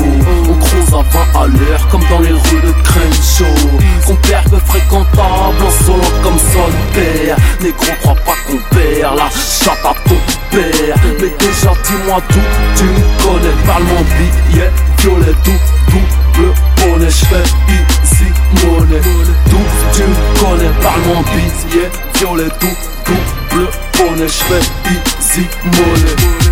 On croise à 20 à l'heure comme dans les rues de Crenshaw. Compère peu fréquentable, en solo comme son père. Négro crois pas qu'on perd la chatte à ton père Mais déjà dis-moi tout, tu me connais. Parle-moi billet, violet, tout, double bonnet. J'fais easy money, tout tu me connais. Parle-moi billet, violet, tout, double bonnet. J'fais easy money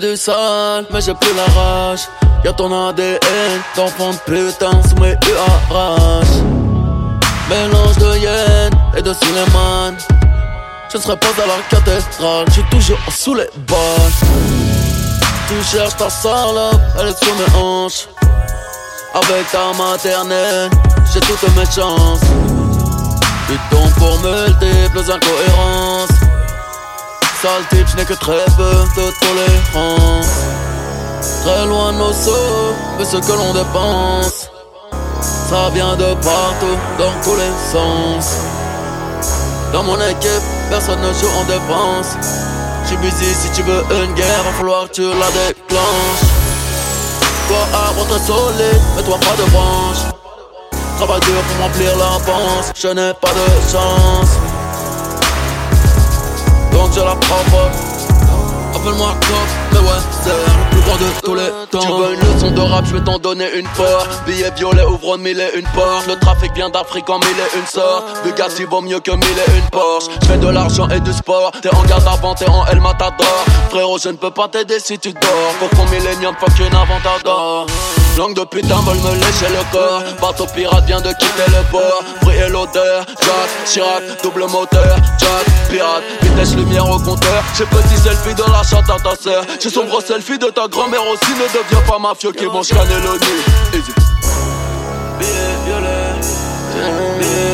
du sale, mais j'ai plus la rage. Y'a ton ADN d'enfant de putain sous mes URH. Mélange de yen et de Suleiman. Je ne serai pas à la cathédrale, je suis toujours sous les balles. Tu cherches ta salope, elle est sur mes hanches. Avec ta maternelle, j'ai toutes mes chances. Tu tombes pour multiples incohérences. Je n'ai que très peu de tolérance. Très loin de nos sauts, mais ce que l'on dépense, ça vient de partout, dans tous les sens. Dans mon équipe, personne ne joue en défense. J'suis busy, si tu veux une guerre, va falloir que tu la déclenches. Toi, arbre très solide, mais toi pas de branche. Travaille dur pour m'emplir la je n'ai pas de chance. Donc je la prends Appelle-moi Coq, mais ouais, c'est le plus grand de tous les temps. Tu veux une leçon de rap, je vais t'en donner une part. Billet violet, ouvre mille et une porte. Le trafic vient d'Afrique en mille et une sort. Bugatti vaut mieux que mille et une Porsche. Je fais de l'argent et du sport. T'es en garde avant, t'es en El Matador. Frérot, je ne peux pas t'aider si tu dors. Cocon Millennium, fuck une inventador. Langue de putain veulent me lécher le corps. Bateau pirate vient de quitter le port. Et l'odeur. Jack, Chirac, double moteur. Jack, pirate, vitesse lumière au compteur. J'ai petit selfie de la chante à ta sœur. J'ai sombre selfie de ta grand-mère aussi. Ne deviens pas mafieux qui mange cannelloni. Easy. Billet violet, billet violet,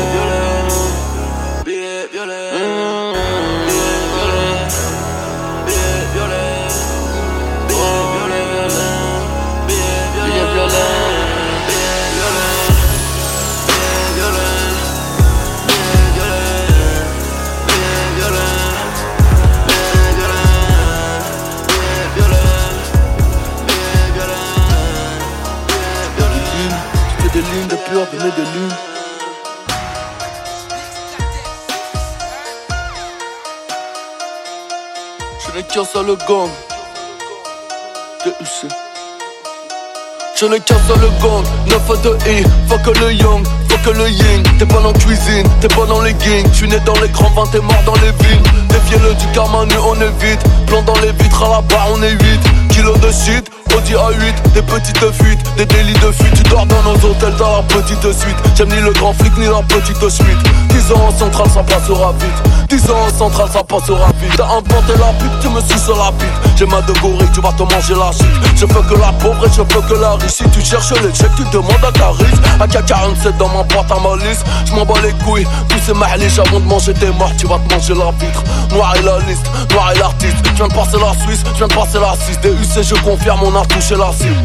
de de lune. Je n'ai qu'un seul gang. DUC. Je n'ai qu'un seul gang, 9 de I, fuck le young, fuck le ying T'es pas dans cuisine, t'es pas dans les gangs Tu né dans les grands vins, t'es mort dans les villes Défiez le du karma, on est vite Plan dans les vitres, à la barre on est 8 Kilos de shit, Audi A8, des petites fuites, des délits de fuite. Tu dors dans nos hôtels, dans la petite suite. J'aime ni le grand ni la petite suite. 10 ans en centrale, ça passera vite. 10 ans en centrale, ça passera vite. T'as inventé la pute, tu me sur la bite J'ai ma de gorille, tu vas te manger la shit Je veux que la pauvre et je veux que la riche. Si tu cherches les chèques, tu demandes à Caris. AK-47 dans ma boîte à malice. Je m'en bats les couilles, tous ces mahliches Avant de manger tes morts, tu vas te manger la vitre. Noir et la liste, noir et l'artiste. Je viens de passer la Suisse, je viens de passer la 6 DUC, je confirme, on a touché la cible.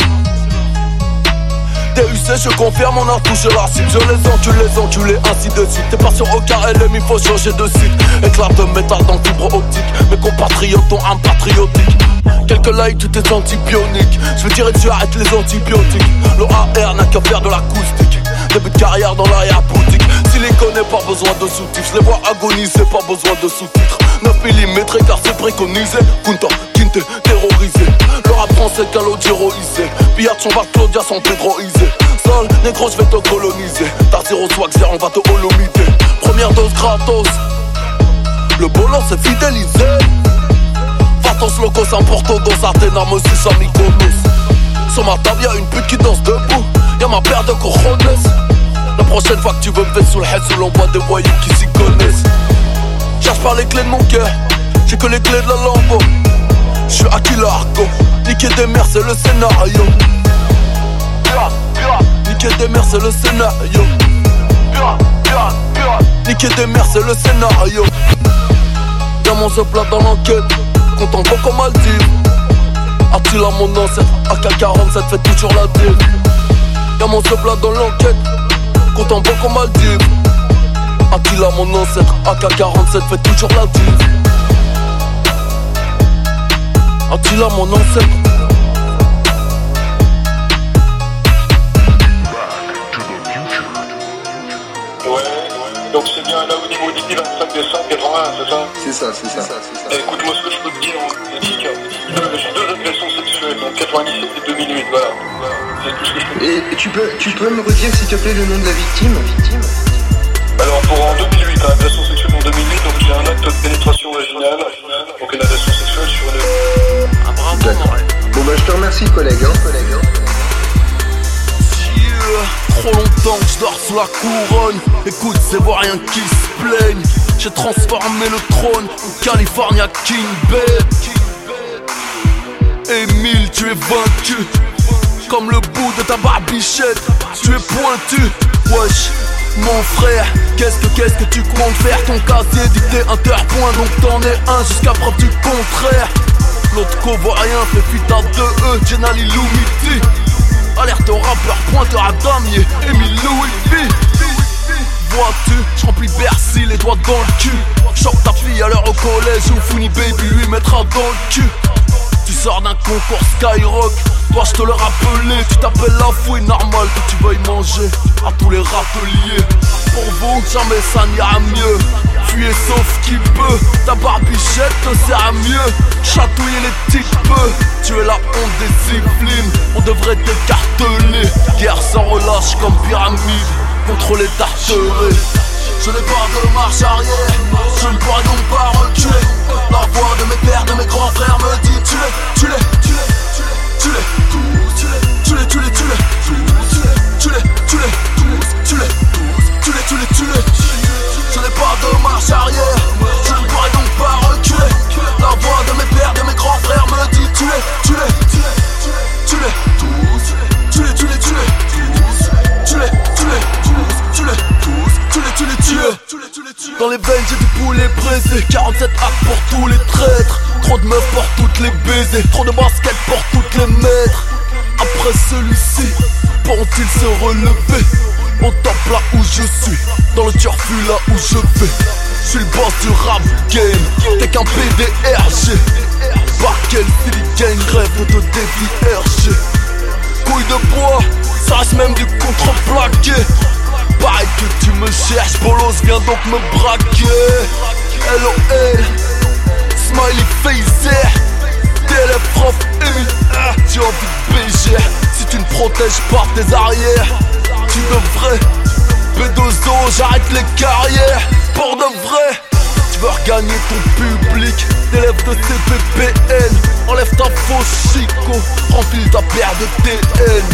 DUC, je confirme, on a touché la cible. Je les encule, les enculés, ainsi de suite. T'es pas sur aucun LM, il faut changer de site. Éclat de métal dans fibre optique. Mes compatriotes ont un patriotique Quelques likes, tout est antibionique. Je veux dire, tu arrêtes les antibiotiques. Le AR n'a qu'à faire de l'acoustique. Début de carrière dans l'arrière-boutique Si les connaît, pas besoin de sous-titres. Je les vois agoniser, pas besoin de sous-titres. 9 mm car c'est préconisé. Kunta, Kinte, terrorisé. Le rap français calogéroisé Pillard, son va Claudia, son pédroisé Sale, négro, je vais te coloniser. T'as zéro swag, zéro, on va te holomiter Première dose gratos. Le boulot c'est fidélisé Vatos locos, un porto Athéna, me suis à Mykonos Sur ma table y'a une pute qui danse debout. Y'a ma paire de cojones La prochaine fois que tu veux me faire sous le head Sous l'envoi des voyous qui s'y connaissent. Cherche pas les clés de mon cœur. J'ai que les clés de la lambeau J'suis à l'arco Niquer des mères c'est le scénario. Niquer des mères c'est le scénario. Niquer des mères c'est le scénario. Y'a mon plat dans l'enquête Content beaucoup Maldives Attila mon ancêtre AK-47 fait toujours la deal Y'a mon plat dans l'enquête Content beaucoup Maldives Attila mon ancêtre AK-47 fait toujours la deal Attila mon ancêtre. Donc c'est d'ici, 25 décembre 81, c'est ça C'est ça, c'est ça. Eh, Écoute, moi ce que je peux te dire, c'est que euh, j'ai deux agressions sexuelles, donc 97 et 2008, voilà. Tout ce que je peux dire. Et tu peux, tu peux me redire s'il te plaît le nom de la victime? Alors pour en 2008, hein, agression sexuelle en 2008, donc j'ai un acte de pénétration vaginale, donc une agression sexuelle sur une... D'accord. Bon bah je te remercie collègue. Hein, collègue hein. Trop longtemps que je dors sous la couronne. Écoute, c'est voir rien qui se plaignent J'ai transformé le trône en California King Bed. Émile, tu es vaincu. Comme le bout de ta barbichette. Tu es pointu. Wesh mon frère, qu'est-ce que qu'est-ce que tu comptes faire? Ton casier dit t'es interpoint donc t'en es un jusqu'à preuve du contraire. L'autre covoirien fait fuite à deux E, Jenali Lumiti Alerte au rappeur, pointeur à damier, Emile Louis Vois-tu, je remplis Bercy, les doigts dans le cul. Choque ta fille à l'heure au collège ou Funny Baby lui mettra dans le cul. Tu sors d'un concours Skyrock, dois-je te le rappeler Tu t'appelles la fouille, normal que tu veuilles manger à tous les râteliers. Pour vous, jamais ça n'ira mieux Fuyez sauf qui peut, ta barbichette te sert à mieux Chatouiller les types, tu es la honte des disciplines On devrait t'écarteler, guerre sans relâche comme pyramide Contre les tarterets je n'ai pas de marche arrière, je ne pourrai donc pas reculer La voix de mes pères, de mes grands frères me dit tu les, tu les, tu les, tu les, tous, tu les, tu les, tu les, tu les, tous, tu les, tu les, tous, tu les, tous, tu les, tu les, tu les je n'ai pas de marche arrière, je ne pourrais donc pas reculer. La voix de mes pères, de mes grands frères me dit tu l'es, tu l'es, tu l'es, tu l'es, tu l'es, tu l'es, tu l'es, tu l'es, tu l'es, tu l'es, tu l'es, tu l'es, tu l'es, tu l'es. Dans les veines j'ai du poulet pressé 47 actes pour tous les traîtres Trop de meufs pour toutes les baisers Trop de baskets pour toutes les maîtres Après celui-ci, pourront-ils se relever au top là où je suis, dans le turfu là où je vais. Je suis le boss du rap game, t'es qu'un PDRG Par quel gang rêve de défier RG Couille de bois, ça reste même du contreplaqué. Pareil que tu me cherches, Bolos viens donc me braquer. LOL, smiley face Télé prof ah, tu as envie de BG Si tu ne protèges pas tes arrières Tu devrais B2O, j'arrête les carrières Pour de vrai. Tu veux regagner ton public T'élèves de CPPN Enlève ta fausse chico Remplis ta paire de TN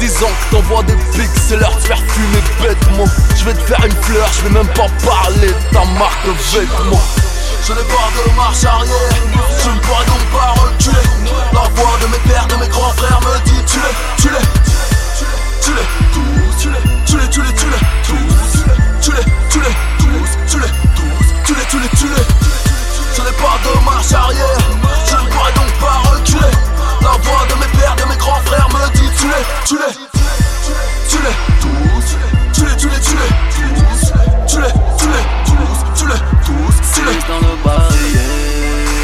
Disant que t'envoies des pics, c'est l'heure de faire fumer bêtement. Je vais te faire une fleur, je vais même pas parler de ta marque de vêtements je n'ai pas de marche arrière, je ne pourrai donc pas reculer. La voix de mes pères, de mes grands frères me dit tu les, tu les, tu les, tous, tu les, tu les, tu les, tu les, tous, tu les, tu les, tous, tu les, tous, tu les, tu les, tu les. Je n'ai pas de marche arrière, je ne pourrai donc pas reculer La voix de mes pères, de mes grands frères me dit tu les, tu les, tu les, tous, tu les, tu les, tu les, tous, tu les, tu les, tous, tu les, tous, tu les. dans le barillet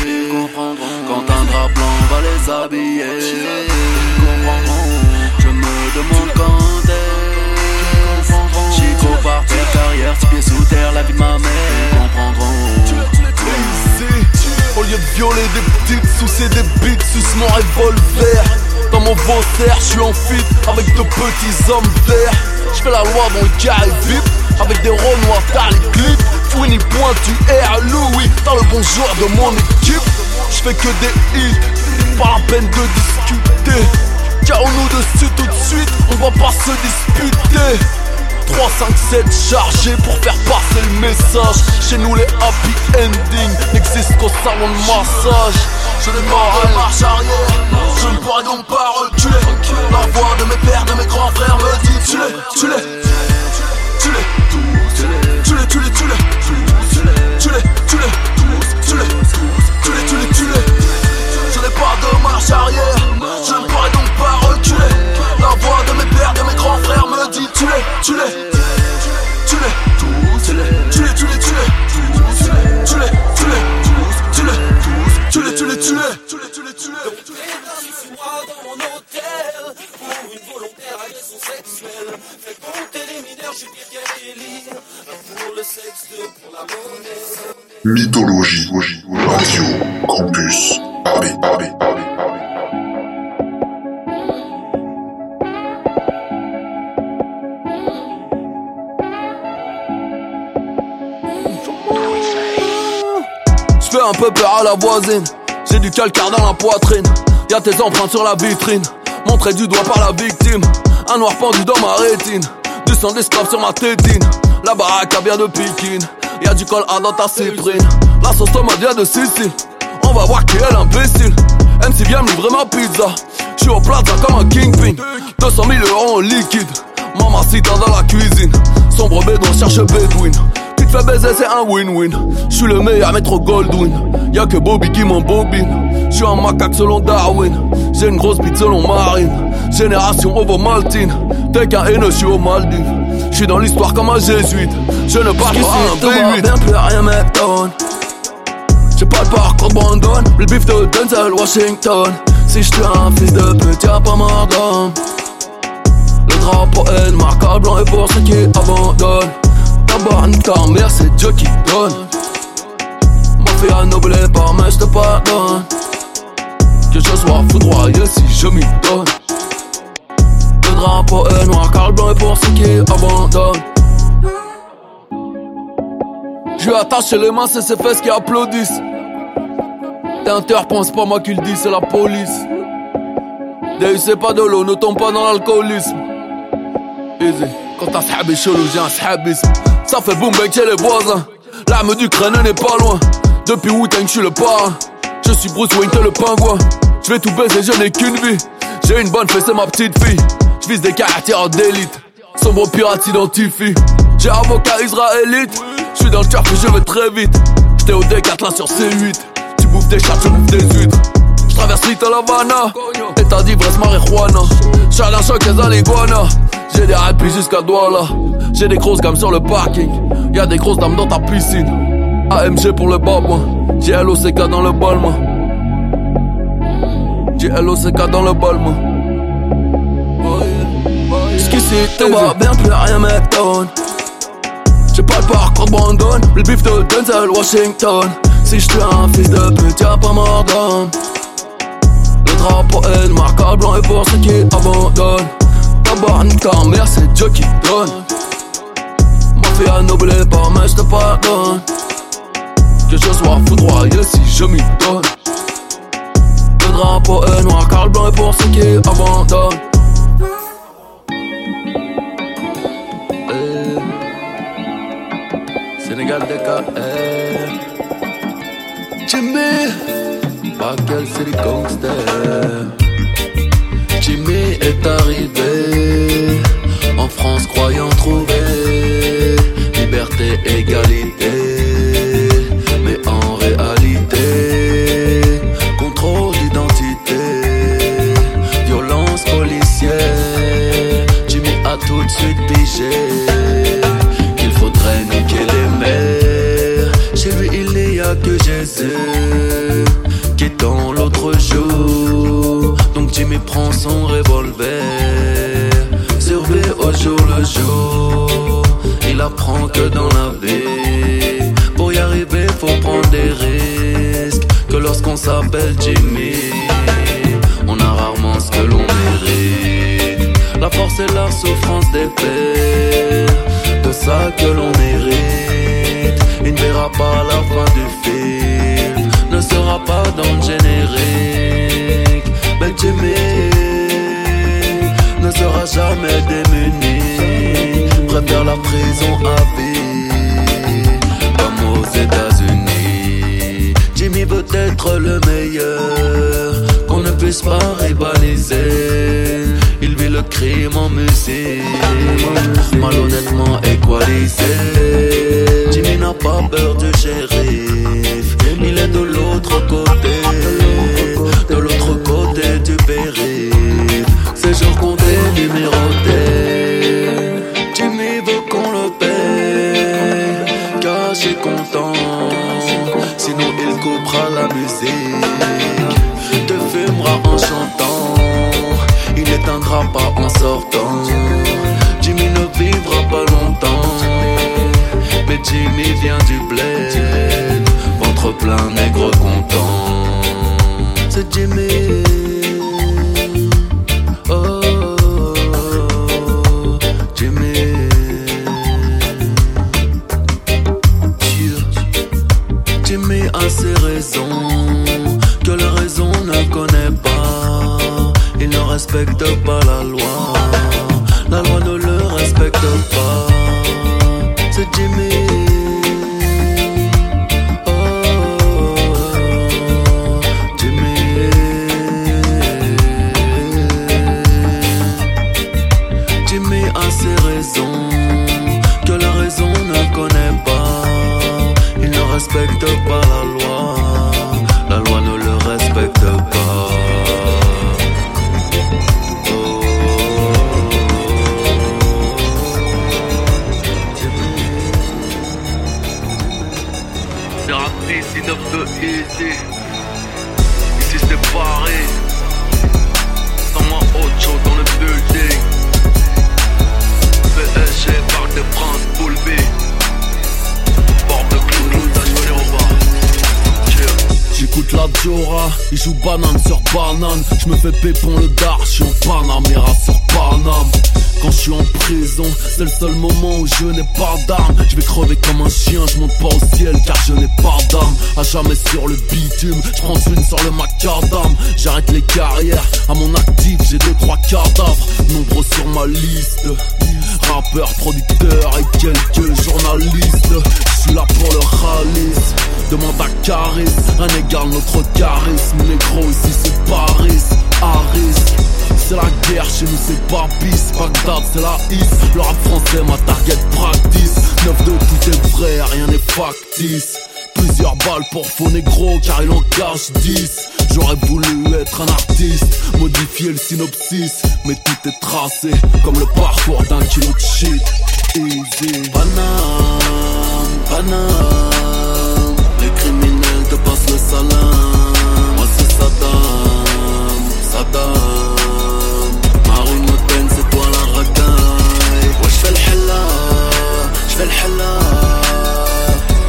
Ils comprendront Quand un drap blanc va les habiller Ils comprendront terre, six pieds sous terre, la vie de ma mère. Comprendront. Au lieu de violer des petites sous c'est des beats sous mon revolver. Dans mon vaussaire, je suis en fit avec de petits hommes verts. Je fais la loi dans le carré VIP Avec des renois t'as les clips. Fouini pointu R Louis Dans le bonjour de mon équipe. Je fais que des hits Pas la peine de discuter. Tirons-nous dessus tout de suite On va pas se disputer 3, 5, 7 chargés pour faire passer le message Chez nous les happy endings n'existent qu'au salon de massage Je n'ai pas de marche arrière Je ne pourrai donc pas reculer La voix de mes pères, de mes grands frères me dit tu les Tu les, tu les, tu les, tu les Tu les, tu les, tu les Tu les, tu les, tu les, tu les Je n'ai pas de marche arrière Tu les, tu les. Tu les, tu les, tu les, tu les, tu les. Tu les, tu les, tu les, tu les, tu les, tu les, tu les, tu les, tu les. Fais compter mineurs, je. Pour le sexe, pour la monnaie. Mythologie, Radio, Campus, Paris, Paris, Paris. Je fais un peu peur à la voisine. J'ai du calcaire dans la poitrine. Y'a tes empreintes sur la vitrine. Montré du doigt par la victime. Un noir pendu dans ma rétine. Du sang d'esclave sur ma tétine. La baraque bien de piquine. Y'a du col A dans ta cyprine. La sauce tomate vient de Sicile. On va voir qui est l'imbécile. MC vient me livrer ma pizza. J'suis au plaza comme un kingpin. 200 000 euros en liquide. Mamacita dans la cuisine. Sombre bédouin cherche te fais baiser c'est un win-win. J'suis le meilleur métro Goldwyn. Y'a que Bobby qui m'embobine. J'suis un macaque selon Darwin. J'ai une grosse bite selon Marine. Génération Ovo-Maltine T'es qu'un haineux, j'suis aux Maldives. J'suis dans l'histoire comme un jésuite. Je ne parle pas un B8 bien plus rien m'étonne. J'ai pas le parcours de Brandon Le bif de Denzel Washington. Si j'tue un fils de pute y'a pas d'homme. Le drapeau est marqué blanc et pour ceux qui abandonnent Nique ta mère c'est Dieu qui donne Ma fille a noblé par mais j'te pardonne Que je sois foudroyé si je m'y donne Le drapeau est noir car le blanc est pour ceux qui abandonnent je lui attaché les mains, c'est ses fesses qui applaudissent. T'es interprend, c'est pas moi qui le dis, c'est la police. C'est pas de l'eau, ne tombe pas dans l'alcoolisme. Easy, quand t'as sahabi chelou, j'ai un sahabisme. Ça fait boum bang chez les voisins. L'arme d'Ukraine n'est pas loin. Depuis Wu-Tang, je le parrain. Je suis Bruce Wayne, le pingouin. Je vais tout baiser, je n'ai qu'une vie. J'ai une bonne fesse, c'est ma petite fille. Je vise des caractères d'élite. Sombre pirate identifie. J'ai avocat israélite. Je suis dans le cœur que je vais très vite. J'étais au D4 sur C8. Tu bouffes des chats, je bouffe des huîtres. Je traverse Little Havana, état d'ivresse marijuana. J'suis un choc les aliguana. J'ai des rap jusqu'à Douala. J'ai des grosses gammes sur le parking. Y'a des grosses dames dans ta piscine. AMG pour le moi. J'ai LOCK dans le bol, moi. J'ai LOCK dans le bol, moi. Jusqu'ici, tout va bien, plus rien m'étonne. J'ai pas le parcours de Brandon, le bif de Denzel Washington. Si je un fils de pute, y'a pas mort d'homme. Le drapeau est marquable blanc et pour ceux qui abandonnent. Nique ta mère, c'est Dieu qui donne. Ma fille a n'oublie pas, mais je te pardonne. Que je sois foudroyé si je m'y donne. Le drapeau est noir, car le blanc est pour ceux qui abandonnent. Sénégal DKR Jimmy Bakel City Gangster. Jimmy est arrivé En France croyant trouver Liberté, égalité prend son revolver, surveille au jour le jour. Il apprend que dans la vie, pour y arriver, faut prendre des risques. Que lorsqu'on s'appelle Jimmy, on a rarement ce que l'on mérite. La force et la souffrance des pères de ça que l'on mérite. Il ne verra pas la fin du film, ne sera pas dans le générique. Mais Jimmy ne sera jamais démuni. Préfère la prison à vie, comme aux États-Unis. Jimmy veut être le meilleur, qu'on ne puisse pas rivaliser. Il vit le crime en musique, malhonnêtement équalisé. Jimmy n'a pas peur du shérif, il est de l'autre côté, coupera la musique, te fumera en chantant. Il n'éteindra pas en sortant. Jimmy ne vivra pas longtemps. Mais Jimmy vient du bled. Ventre plein, nègre content. C'est Jimmy. Respecte pas la loi. Il joue banane sur banane. Je me fais pépon le dar, je suis en Panamera sur Paname. Quand je suis en prison, c'est le seul moment où je n'ai pas d'armes. Je vais crever comme un chien, je monte pas au ciel car je n'ai pas d'armes. À jamais sur le bitume, je une sur le macadam. J'arrête les carrières, à mon actif j'ai deux trois cadavres. Nombreux sur ma liste. Rappeur, producteur et quelques journalistes. Je suis là pour le ralice. Demande à Caris. Un égal notre charisme, négro ici c'est Paris, Harris. C'est la guerre, chez nous c'est pas pisse Bagdad c'est la hisse, le rap français ma target practice. 9 de tout est vrai, rien n'est factice. Plusieurs balles pour faux négro car il en cache 10 J'aurais voulu être un artiste, modifier le synopsis. Mais tout est tracé comme le parcours d'un kilo de shit. Easy. Paname, Paname Les criminels te passent le salam. Moi c'est Saddam, Saddam Marine Le Pen c'est toi la racaille Ouais j'fais le hella, j'fais le hella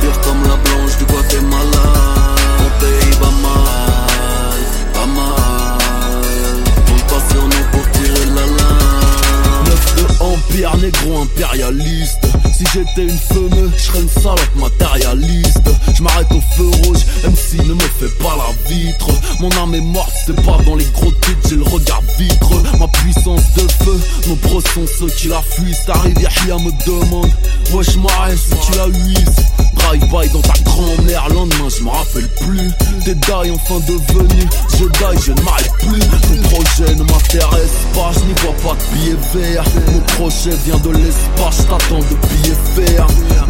Pire comme la blanche du Guatemala Mon pays va mal, impérialiste. Si j'étais une femme, je serais une salope matérialiste. Je m'arrête au feu rouge, MC ne me fais pas la vitre. Mon âme est morte, c'est pas dans les gros titres, j'ai le regard vitreux Ma puissance de feu, nombreux sont ceux qui la fuient. T'arrives, Yahya me demande, ouais je m'arrête si tu la huisses Drive-by dans ta grand-mère, lendemain je me rappelle plus. T'es die enfin devenu, je die, je ne m'arrête plus. Ton projet ne m'intéresse pas, je n'y vois pas de billets verts Mon projet vient de l'espace, t'attends de billets verts.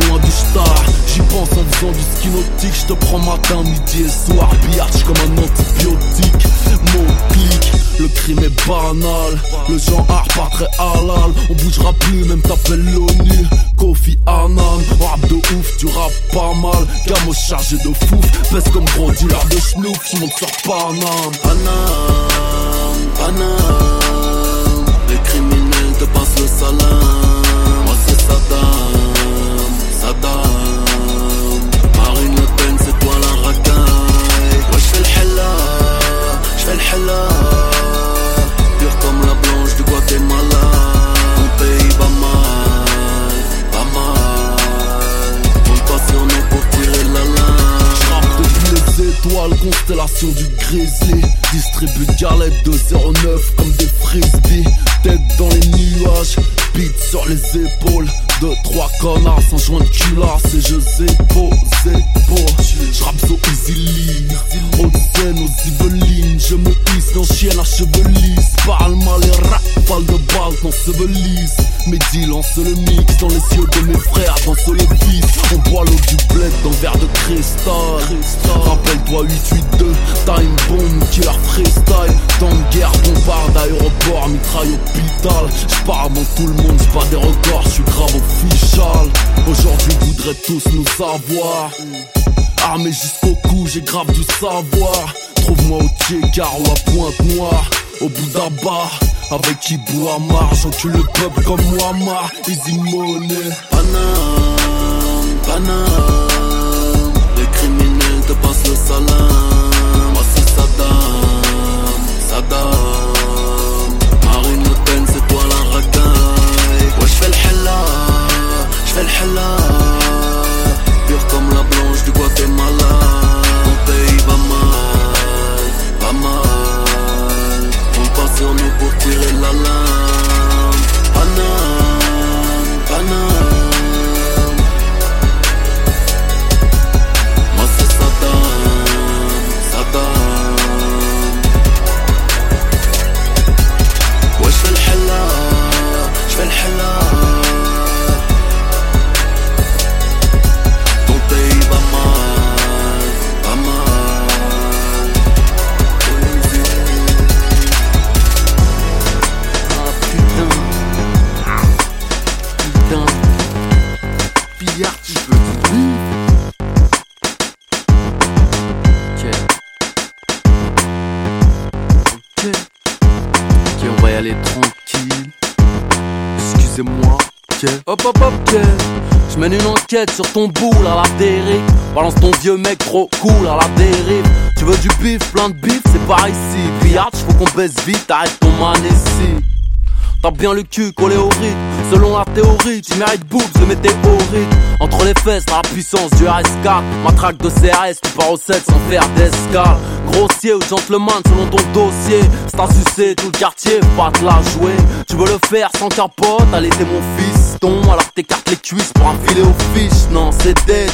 Loin du star, j'y pense en faisant du ski nautique. Je te prends matin, midi et soir, biatch comme un antibiotique. Mon clic, le crime est banal. Le genre art très halal. On bougera plus, même t'appelles l'ONU. Kofi Annan, rap de ouf, tu rappes pas mal. Gamos chargé de fou, pèse comme gros dealer de schnook Tu montes sur Paname. Paname, Paname. Les criminels te passent le salam. Moi c'est Saddam, constellation du grizzly. Distribue galettes de 09 comme des frisbees. Tête dans les nuages, beat sur les épaules. De trois connards sans joint de culasse Et je zépo, zépo J'rappe easily Haute scène aux Yvelines. Je me hisse dans chienne à cheveux lisses Parle mal et rap, de balle t'ensevelissent Mes deals lancent le mix dans les yeux de mes frères Dans le vice, on boit l'eau du bled dans verre de cristal. Rappelle-toi 882, time bomb, killer freestyle. Dans guerre, bombarde, aéroport, mitraille, hôpital. J'pars avant tout le monde, j'bats des records, j'suis grave official Aujourd'hui voudraient tous nous savoir. Armé jusqu'au cou, j'ai grave du savoir. Trouve-moi au Tchégard ou à Pointe-Noire Au bout d'un bar, avec Ibou Amar J'encule le peuple comme Muammar, easy money. Paname, Paname Les criminels te passent le salam. Moi c'est Saddam, Saddam. Marine Le Pen c'est toi la racaille. Ouais j'fais le hella, j'fais le hella. Pure comme la blanche du Guatemala. Mon pays va mal, va mal On passe sur nous pour tirer sur ton boule à la dérive. Balance ton vieux mec trop cool à la dérive. Tu veux du bif, plein de bif, c'est par ici. Billard, faut qu'on baisse vite, arrête ton man ici. T'as bien le cul collé au rythme Selon la théorie, tu mérites boobs de météorite Entre les fesses, la puissance du RS4 Matraque de CRS, tu pars au 7 sans faire d'escale Grossier ou gentleman selon ton dossier C'est sucer tout le quartier, pas te la jouer Tu veux le faire sans capote, allez t'es mon fils alors t'écartes les cuisses pour un filet au fiche. Non, c'est dead.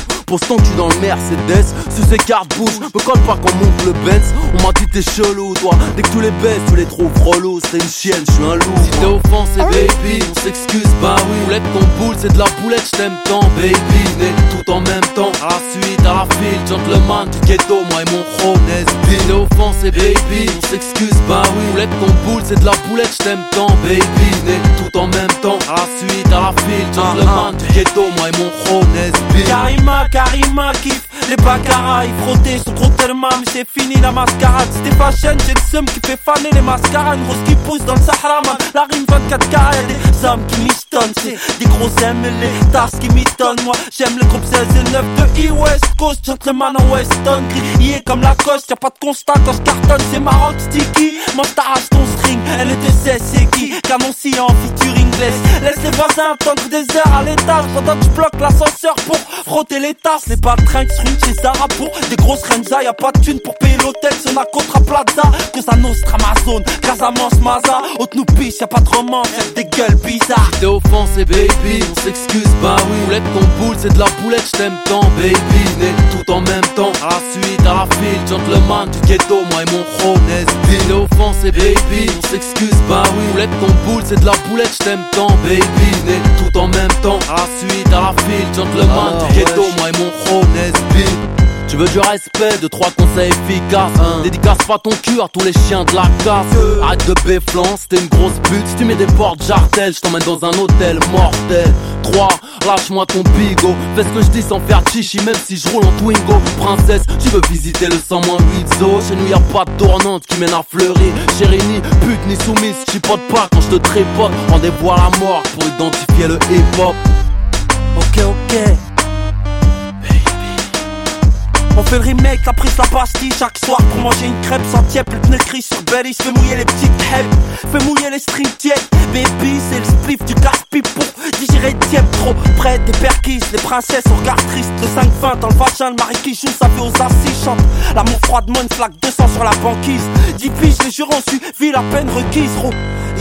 Ton cul dans le Mercedes, sous ces cartes bouge, me colle pas qu'on monte le Benz. On m'a dit t'es chelou, toi. Dès que tu les baisses, tu les trouves relous. C'est une chienne, je suis un loup. Si t'es offensé, baby, on s'excuse, bah oui. Boulette ton boule, c'est de la boulette, je t'aime tant, baby. Né tout en même temps, à la suite, à la file, gentleman du ghetto, moi et mon chrome, Nesby. T'es offensé, baby, on s'excuse, bah oui. Boulette ton boule, c'est de la boulette, je t'aime tant, baby. Né tout en même temps, à suite, à la file, gentleman du ghetto, moi et mon Nesby. Karima, Karima kiffe les bagarras, il frottait son gros tellement mais c'est fini la mascarade. C'était fashion, j'ai le seum qui fait faner les mascaras Une rose qui pousse dans le Sahara man, la rime 24 carats Y'a des hommes qui mistonnent, c'est des gros aimes les tasses qui m'étonnent Moi j'aime le groupe 16 et 9 de E-West Coast. Gentleman en Weston, grillé comme la coste. Y'a pas de constat quand je cartonne, c'est Maroc sticky. Moi t'arrache ton string, elle cesse c'est qui? Canon si en featuring laisse les voisins attendre des heures à l'étage. Pendant que je bloque l'ascenseur pour frotter les tasses. Les patrins qui se chez Zara pour des grosses renza Y'a pas de thune pour payer l'hôtel, c'est ma contra plaza Cosa Nostra, Amazon, Casamance, Maza Haute nous pisse, y'a pas de romance, des gueules bizarres. T'es offensé, baby, on s'excuse, bah oui. Boulette ton boule, c'est de la boulette, je t'aime tant, baby. Né tout en même temps, à la suite, à la file, gentleman du ghetto, moi et mon chrome, Nesby. T'es offensé, baby, on s'excuse, bah oui. Boulette ton boule, c'est de la boulette, je tant, baby. Né tout en même temps, à la suite, à la file, gentleman du ghetto, moi et mon chrome, Nesby. Tu veux du respect, de trois conseils efficaces. Dédicace pas ton cul à tous les chiens de la casse. Arrête de béflance, t'es une grosse pute. Si tu mets des portes jartelles, je t'emmène dans un hôtel mortel. 3. Lâche-moi ton bigot. Fais ce que je dis sans faire chichi Même si je roule en Twingo. Princesse, tu veux visiter le 100 8 zo Chez nous y a pas de tournante qui mène à fleurir. Chérie ni pute ni soumise Chipote pas quand je te trépote Rendez-vous à la mort pour identifier le hip-hop. Ok, ok. On fait le remake, la prise la pastille chaque soir pour manger une crêpe sans tiep, le pneu gris sur Belly, fais mouiller les petites crêpes, fais mouiller les strings tièdes, baby c'est le spliff du casse-pipe pour digérer tiep trop près des perquises, les princesses au regard triste, le 5-20 dans le vagin, le mari qui joue, ça fait aux assis chante, l'amour froid de moi une flaque 200 sur la banquise, 10 piges, les jurons suivi la peine requise.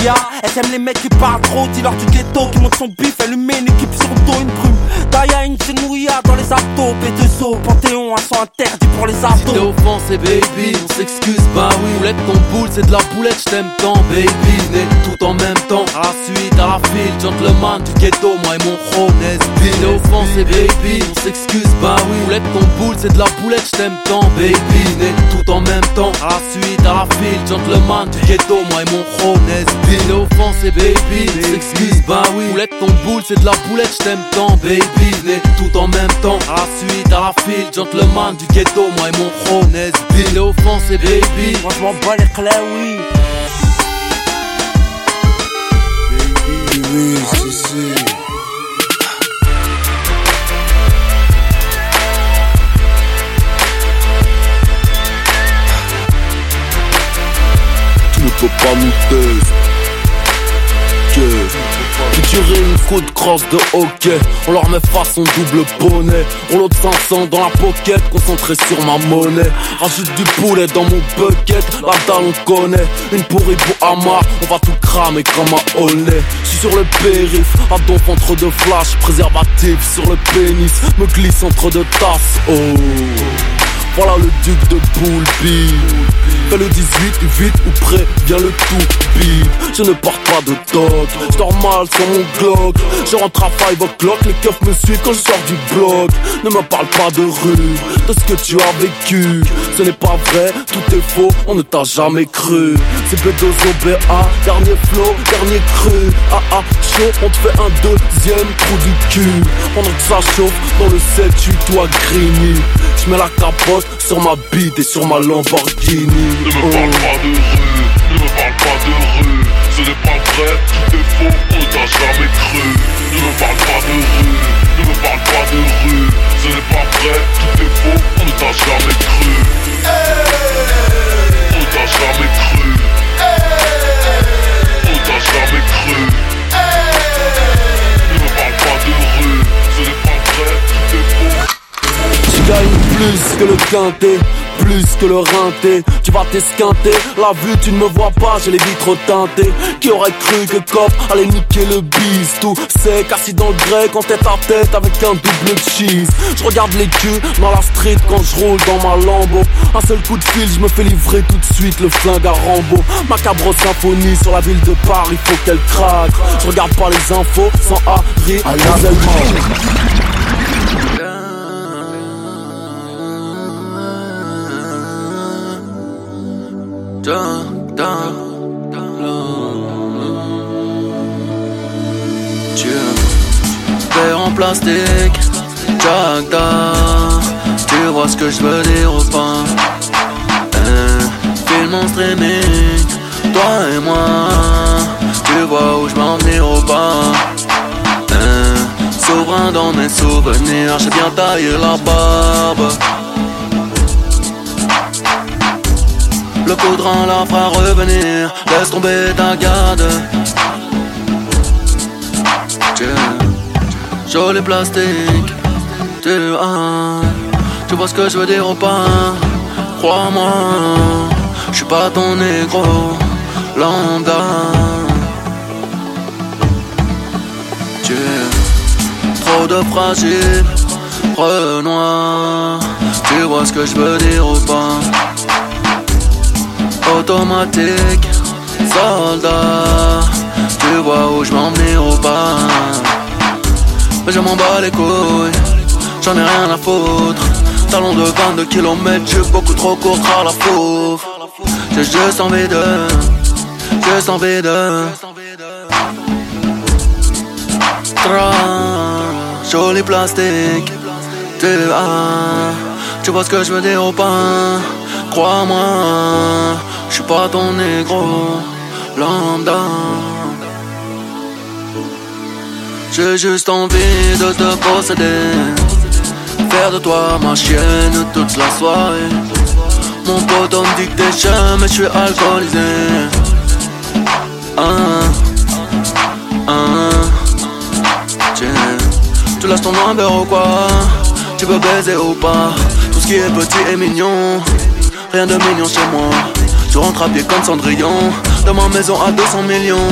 Ya, elle aime les mecs qui parlent trop, dis-leur du ghetto qui monte son bif, elle lui met une équipe sur le dos, une brume. Taya une chenouilla dans les abdos, P2O, Panthéon, un son interdit pour les T'es abdos. offensé baby, on s'excuse bah oui. Boulette ton boule c'est de la boulette, je t'aime tant baby. Né tout en même temps, à la suite, à la file Gentleman du ghetto, moi et mon chrome Nesby T'es offensé baby, on s'excuse bah oui. Boulette ton boule c'est de la boulette, je t'aime tant baby. Né tout en même temps, à la suite, à la file Gentleman du ghetto, moi et mon chrome Nesby T'es offensé baby, s'excuse bah oui. Boulette ton boule c'est de la boulette, je t'aime tant baby. Né tout en même temps, à la suite, à la file Gentleman du ghetto, moi et mon chrome Nesby T'es offensé baby. Moi je m'en bats les clés, oui. Oui, si, si. Tu Tu tirer une coup de crosse de hockey. On leur met façon double bonnet. On l'autre 500 dans la pocket Concentré sur ma monnaie. Rajoute du poulet dans mon bucket La dalle on connaît. Une pourrie pour Amar On va tout cramer comme un olé Je suis sur le périph' À donf entre deux flashs Préservatif sur le pénis. Me glisse entre deux tasses Oh voilà le duc de Poulby Fais le 18, vite ou près, viens le tout bide Je ne porte pas de toc, je mal sur mon Glock. Je rentre à 5 o'clock, les keufs me suivent quand je sors du bloc. Ne me parle pas de rue, de ce que tu as vécu. Ce n'est pas vrai, tout est faux, on ne t'a jamais cru. C'est B2O BA, dernier flow, dernier cru. Ah ah, chaud, on te fait un deuxième trou du cul. Pendant que ça chauffe, dans le 7-8 toi grigny Je mets la capote sur ma bite et sur ma Lamborghini. Ne me parle pas de rue, ne me parle pas de rue. Ce n'est pas vrai, tout est faux, on t'a jamais cru Ne me parle pas de rue, ne me parle pas de rue. Ce n'est pas vrai, tout est faux, on t'a jamais cru On t'a jamais cru plus que le quintet plus que le rinté. Tu vas t'esquinter, la vue tu ne me vois pas, j'ai les vitres teintées. Qui aurait cru que Cop allait niquer le bis? Tout sec, assis dans le grec, en tête à tête avec un double cheese. Je regarde les culs dans la street quand je roule dans ma Lambo. Un seul coup de fil, je me fais livrer tout de suite le flingue à Rambo. Macabre symphonie sur la ville de Paris, faut qu'elle craque. Je regarde pas les infos sans Harry. Dun, dun, Tu verre en plastique. Tu vois ce que je veux dire ou pas? Un film en streaming, toi et moi. Tu vois où je m'en venir ou pas? Un souverain dans mes souvenirs, j'ai bien taillé la barbe. Le coudran la fera revenir Laisse tomber ta garde. Tiens, Joli plastique Tu, ah, tu vois ce que je veux dire ou pas? Crois-moi Je suis pas ton négro Lambda. Tu Trop de fragile Renoir. Tu vois ce que je veux dire ou pas? Automatique, soldat. Tu vois où je m'emmener au pas. Mais je m'en bats les couilles, j'en ai rien à foutre. Talon de 22 km, je beaucoup trop court à la fouf. J'ai juste envie de, juste envie de. Tra, joli plastique, tu as, tu vois ce que je veux dire au pas? Crois-moi, pas ton négro lambda. J'ai juste envie de te posséder. Faire de toi ma chienne toute la soirée. Mon pote on dit que t'es cher, mais je alcoolisé. Ah, ah. Tu lâches ton number ou quoi? Tu veux baiser ou pas? Tout ce qui est petit et mignon Rien de mignon chez moi Je rentre à pied comme Cendrillon. Dans ma maison à 200 millions.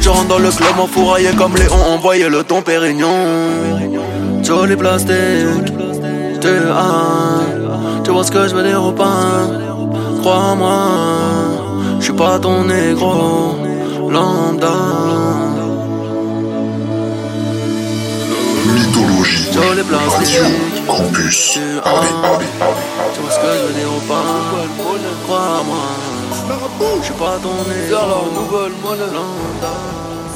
Je rentre dans le club enfouraillé comme Léon. Envoyé le ton Pérignon. Joli plastique Tu as Tu vois ce que je veux dire ou pas? Crois-moi Je suis pas ton négro Lambda. Mythologie. Radio Campus Paris. Tu vois ce que je veux dire ou pas? Crois-moi Je suis pas ton nez Alors, nouvelle monnaie.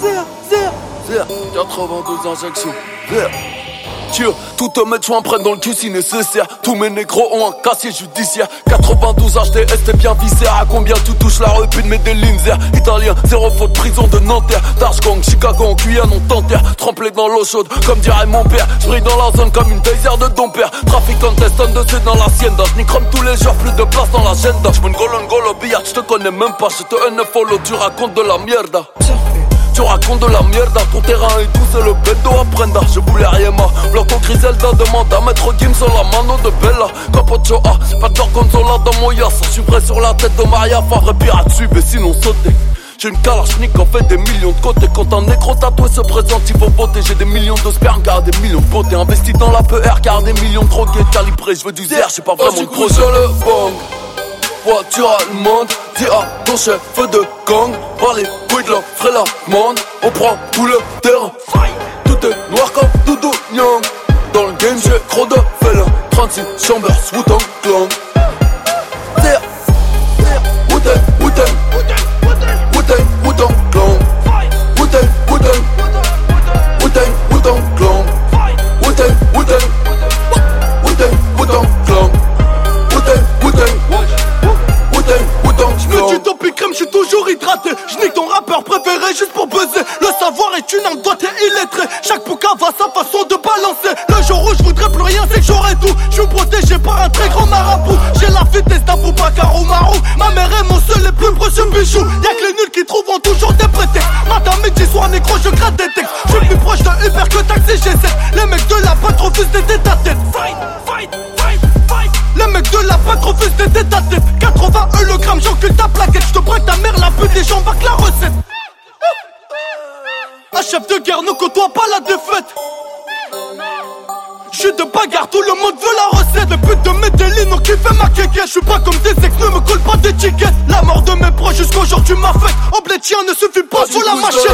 Zéro, zéro, zéro 92 injections Zéro Dieu, toutes mes soins prennent dans le cul si nécessaire. Tous mes négros ont un casier judiciaire. 92 HTS, t'es bien viscère. À combien tu touches la repu de mes délinzer Italien, zéro faute, prison de Nanterre. Darchgang, Chicago, en Guyane, on t'enterre. Trempé dans l'eau chaude, comme dirait mon père. J'brille dans la zone comme une désert de ton père. Trafic contestant de c'est dans la sienda. J'nique comme tous les jours, plus de place dans l'agenda. J'me golo golo billard, j'te connais même pas. J'te un follow, tu racontes de la mierda. Tu racontes de la merde, ton terrain et tout, c'est le bendo à prendre. Je voulais rien, ma Blanco Griselda demande à mettre Gim sur la mano de Bella. Capocho A, pas de gorgonzola dans mon yas. Je suis sur la tête de Maria Favre, pirate suivre, sinon sauter. J'ai une kalachnik en fait des millions de côtés Quand un négro tatoué se présente il faut voter J'ai des millions de sperme car des millions de beauté Investi dans la PR car des millions de drogués Calibré je veux du zère j'ai pas vraiment de projet le bang voiture allemande Dis à ton chef de gang. Par les couilles de la ferait la monde On prend tout le terrain. Tout est noir comme Doudou Nyang Dans le game j'ai trop de félins. 36 chambers, Wu-Tang Clan Le jour où j'voudrais plus rien, c'est que j'aurais tout. J'suis protégé par un très grand marabout. J'ai la vitesse d'un Boubacar ou Marou. Ma mère est mon seul et plus précieux bijou. Y'a que les nuls qui trouveront toujours des prétextes. Matin, midi, soir, négro, je gratte des textes. J'suis plus proche d'un Uber que taxi G7. Les mecs de la patte refusent d'aider ta tête. Fight, fight, fight, fight. Les mecs de la patte refuse des têtes à tête 80 E le gramme, j'encule ta plaquette Je te ta mère, la pute et j'embarque la recette Un chef de guerre ne côtoie pas la défaite je suis de bagarre, tout le monde veut la recette. Le but de Medellin, on kiffe ma kéké Je suis pas comme des ex, ne me colle pas d'étiquette. La mort de mes proches jusqu'aujourd'hui m'a fait Oblétien ne suffit pas, faut la machette.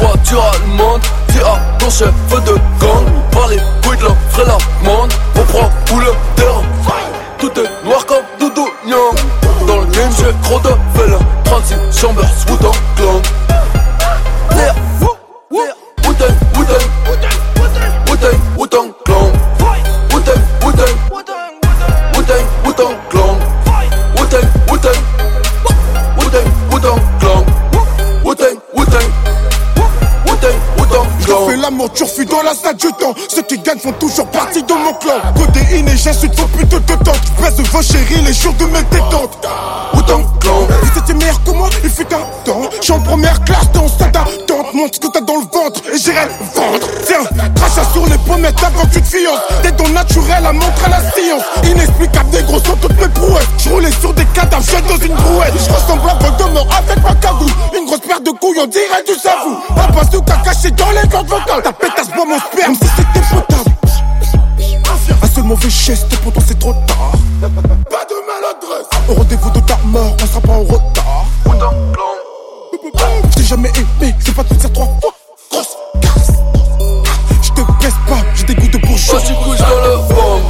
Voiture allemande, dis à ton chef de gang. Par les couilles de vraie la monde On prend tout le terrain Tout est noir comme Doudou Nyang Dans le game j'ai trop de félins 36 chambers, Wu-Tang Clan Tu refuses dans la salle du temps. Ceux qui gagnent font toujours partie de mon clan. Codéine et j'insulte vos putes de tente. Je baisse vos chéris les jours de mes détentes. Wu-Tang Clan Vous étiez meilleur que moi, il fut un temps. J'suis en première classe dans salle d'attente. Montre ce que t'as dans le ventre et j'irai le vendre. Tiens, crachat sur les pommettes avant que tu te fiances. T'es don naturel à montrer à la science. Inexplicable, des gros sont toutes mes prouesses. J'roulais sur des cadavres, dans une brouette. J'ressemble à Voldemort avec ma cagoule. Grosse paire de couilles, on dirait du savou. Un bazooka caché dans les cordes vocales. Ta pétasse boit mon sperme si c'était potable. Un seul mauvais geste, pourtant c'est trop tard. Pas de maladresse. Au rendez-vous de ta mort, on sera pas en retard. J'ai jamais aimé, c'est pas te dire trois fois. Grosse casse. Je te baisse pas, j'ai des goûts de bourgeois. Je suis couche dans le fond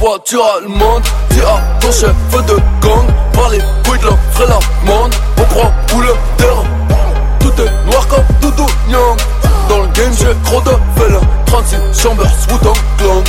Voiture allemande, dis à ton chef de gang Par les couilles de la vraie la monde On prend tout le Dans le game j'ai trop de félins. 36 chambers, Wu-Tang Clan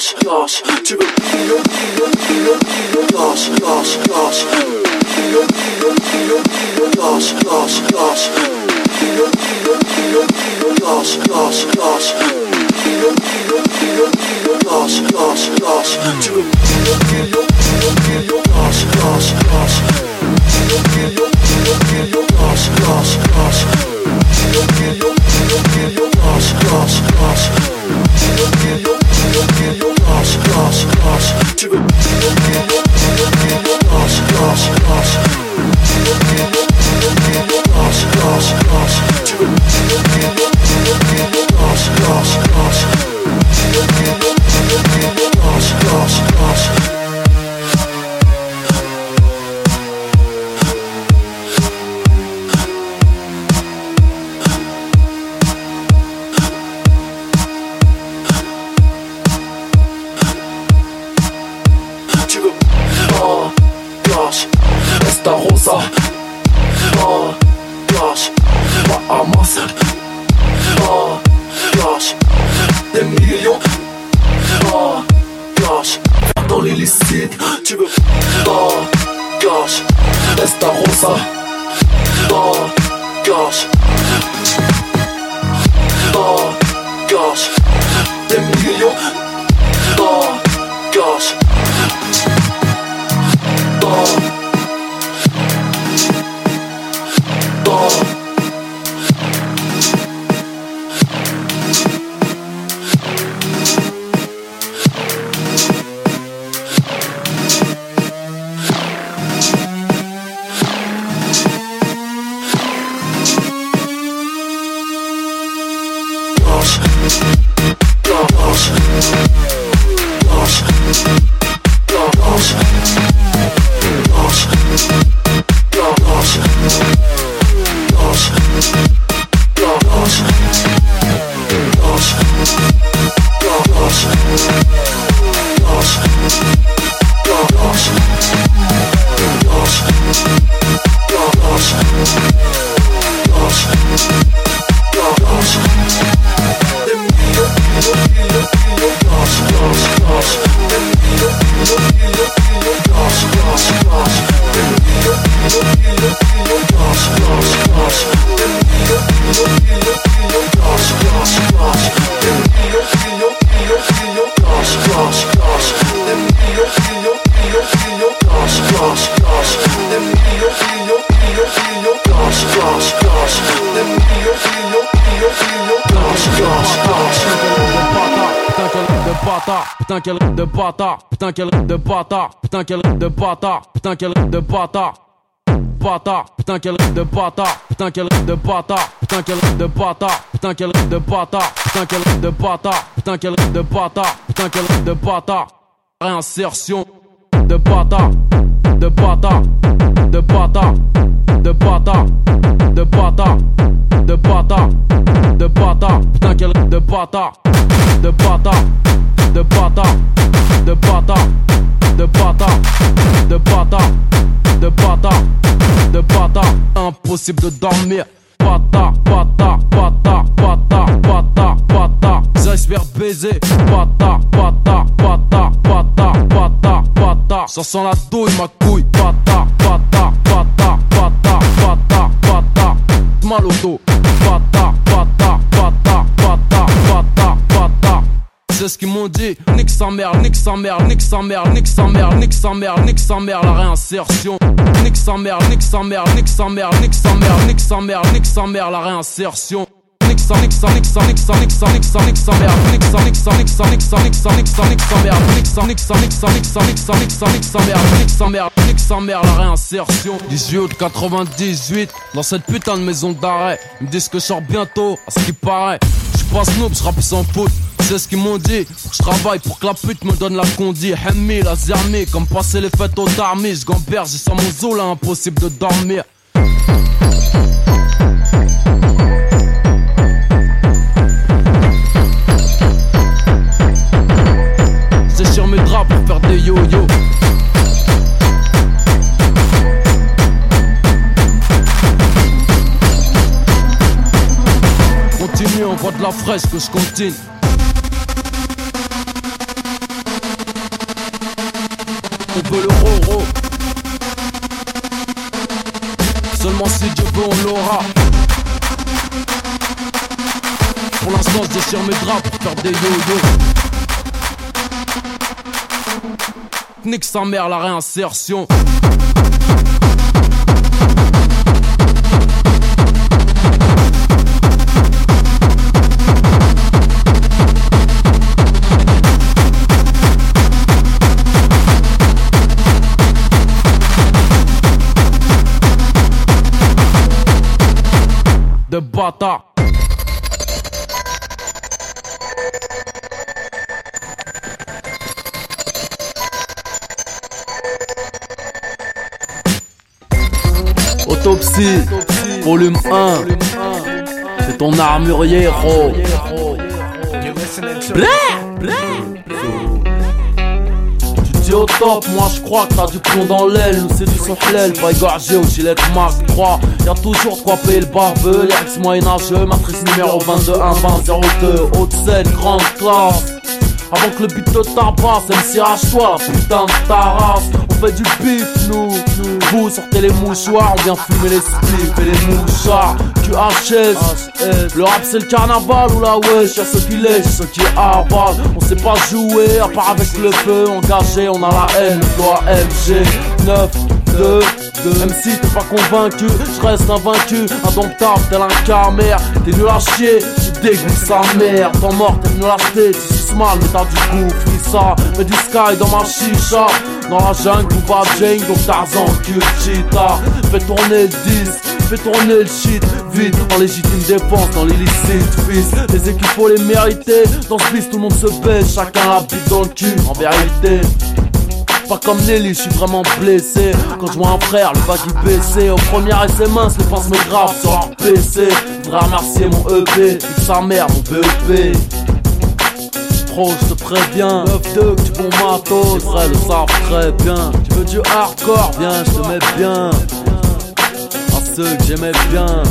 Lâche, lâche, bâtard, putain quel de bâtard, putain quel de bâtard, putain quel de bâtard. Bâtard, putain quel de bâtard, putain quel de bâtard, putain quel de bâtard, putain quel de bâtard, putain quel de bâtard, putain quel de bâtard, putain quel de bâtard. Réinsertion de bâtard, de bâtard, de bâtard, de bâtard, de bâtard, de bâtard, de bâtard, putain quel de bâtard, de bâtard, de bâtard, de bâtard, de bâtard, de bâtard, de bâtard, de bâtard, impossible de dormir. Bâtard, bâtard, bâtard, bâtard, bâtard, bâtard, j'espère baiser. Bâtard, bâtard, bâtard, bâtard, bâtard, bâtard, ça sent la douille ma couille. Bâtard, bâtard, bâtard, bâtard, bâtard, bâtard, mal au dos. Bâtard, bâtard, bâtard, bâtard, bâtard, bâtard. C'est ce qu'ils m'ont dit, nique sa mère, nique sa mère, nique sa mère, nique sa mère, nique sa mère, nique sa mère, la réinsertion. Nique sa mère, nique sa mère, nique sa mère, nique sa mère, nique sa mère, nique sa mère, la réinsertion. Nique sa, mère, nique sa, sa, nique sa, nique sa mère, nique sa, nique sa, nique sa, nique sa, nique sa, nique sa, nique sa mère, nique sa mère, nique sa mère, la réinsertion. 18 août 98, dans cette putain de maison d'arrêt, ils me disent que je sors bientôt, à ce qui paraît. Je pas snoop, je rappe sans foot. C'est ce qu'ils m'ont dit. Je travaille pour que la pute me donne la condi. Hemmi, la zermi, comme passer les fêtes au darmi. Je gamberge, j'ai sans mon zoo là, impossible de dormir. Pour faire des yo-yo. Continue, on voit de la fraîche que je continue. On veut le roro. Seulement si Dieu veut, on l'aura. Pour l'instant, je déchire mes draps pour faire des yo-yo. Nique sa mère, la réinsertion. De bâtard. Volume 1. C'est ton armurier, ro. Blé. Tu dis au top, moi je crois que t'as du plomb dans l'aile. Nous c'est du soufflel, pas égorgé au gilet Mark 3. Y'a toujours de quoi payer le barbeux. Lyrics moyenâgeux, matrice numéro 22 1 20 02. Haute scène, grande classe. Avant que le beat te tabasse, MC arrache-toi, putain de ta race. Fait du bif, nous. Vous sortez les mouchoirs, on vient fumer les spliffs et les mouchards. QHS, le rap c'est le carnaval ou la wesh. Y'a ceux qui lèchent, ceux qui avalent. On sait pas jouer, à part avec le feu engagé, on a la haine, le doigt MG 9, 2, 2. Même si t'es pas convaincu, je reste invaincu, indomptable tel un camère. T'es nul à chier, tu dégoûtes sa mère. T'en mort, t'es nul à jeter, tu suces mal, mais t'as du goût, ça. Mets du sky dans ma chicha. Dans la jungle, vous pas Jane, donc Tarzan, cul, cheetah. Fais tourner le disque, fais tourner le shit. Vite, en légitime défense, dans l'illicite, fils. Les équipes faut les mériter. Dans ce bis, tout le monde se baisse, chacun la bite dans le cul, en vérité. Pas comme Nelly, je suis vraiment blessé. Quand je vois un frère, le baggy baissé. Au premier mince, les pinces me gravent sur leur PC. Faudra remercier mon EP, sa mère, mon BEP. Pro, je te préviens. 9-2, du bon matos. Les vrais le savent très bien. Tu veux du hardcore, viens, je te mets bien. À ceux que j'aimais bien.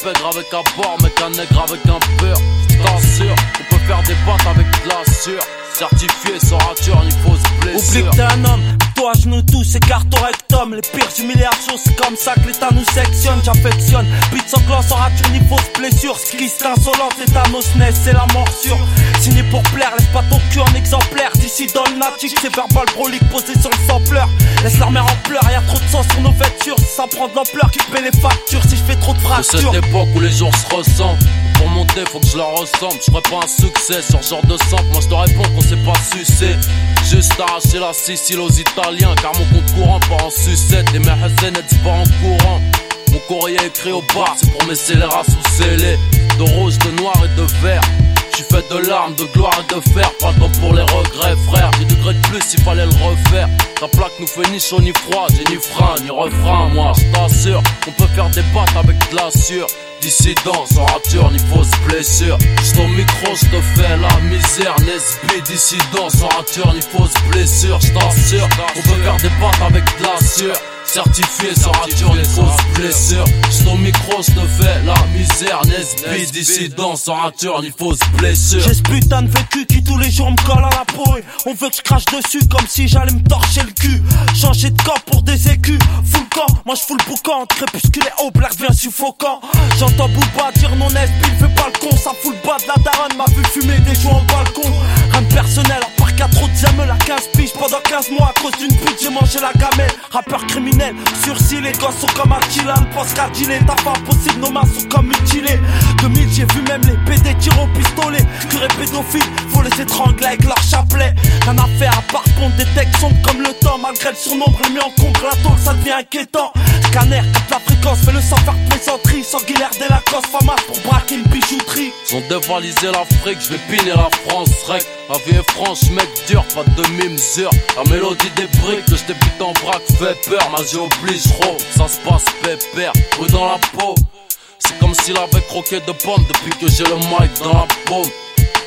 Voici la pègre avec un bord, mec un nègre avec un peur. Je t'assure, on peut faire des potes avec de la. Certifié sans rature ni fausse blessure. Oublie que t'es un homme, toi je nous tous, écarte au rectum. Les pires humiliations, c'est comme ça que l'état nous sectionne. J'affectionne, sans clan, sans rature ni fausse blessure. Ce qui c'est insolent, c'est ta ness, c'est la morsure. Signé pour plaire, laisse pas ton cul en exemplaire. D'ici dans le natique, c'est verbal prolique posé sur le sampleur. Laisse leur mère en pleurs, y'a trop de sang sur nos vêtures. Si ça prend de l'ampleur, qui paie les factures si je fais trop de fractures. cette époque où les jours se ressemblent? Pour monter, faut que je leur ressemble. Je ferai pas un succès sur ce genre de sample. Moi, je te réponds qu'on sait pas sucer. Juste arracher la Sicile Car mon compte courant part en sucette. Et mes Hassanettes pas en courant. Mon courrier écrit au bar, c'est pour mes scélérats sous scellés. De rose, de noir et de vert. J'suis fait de larmes, de gloire et de fer. Pas pour les regrets, frère. J'ai de plus, il fallait le refaire. Ta plaque nous fait ni chaud ni froid. J'ai ni frein, ni refrain. Moi, je t'assure qu'on peut faire des battes avec de la sûre. Dissident, sans rature ni fausse blessure. Au micro, j'te fais la misère. Nesby, dissident, sans rature ni fausse blessure. J't'assure qu'on peut faire des battes avec de la sûre. Certifié sans rature ni fausse blessure. J'suis au micro, j'te fais la misère. Nesby, dissident, sans rature ni fausse blessure. J'ai ce putain de vécu qui tous les jours me colle à la peau et On veut que je crache dessus comme si j'allais me torcher le cul. Changer de camp pour des écus Full camp, moi je fous le boucan. Crépuscule et haut, l'air devient suffocant. J'entends Booba dire non esprit, fais pas le con. Ça fout le bas de la daronne, m'a vu fumer des jouets en balcon. Rien de personnel, à part qu'à trop de diamants à 15 piges Pendant 15 mois. À cause d'une pute j'ai mangé la gamelle. Rappeur criminel, sursis les gosses sont comme Attila Pense qu'à dealer, t'as pas possible, nos mains sont comme mutilées. 2000 j'ai vu même les PD tirer au pistolet. Curé pédophile, faut les étrangler avec leur chapelet. Rien à faire à part pondre des textes sombres comme le temps. Malgré le surnombre, mis en compte la ça devient inquiétant. Scanner, capte la fréquence, fais le sans faire plaisanterie Sanguinaire des Lacoste, famas pour braquer une bijouterie. Ils ont dévalisé l'Afrique, je vais piner la France rec. La vie est franche, mec dur, pas de demi-mesure. La mélodie des briques que je débute en vrac fait peur. Ma j'ai oblige, gros, ça se passe pépère. Bruit dans la peau, c'est comme s'il avait croqué de pommes depuis que j'ai le mic dans la paume.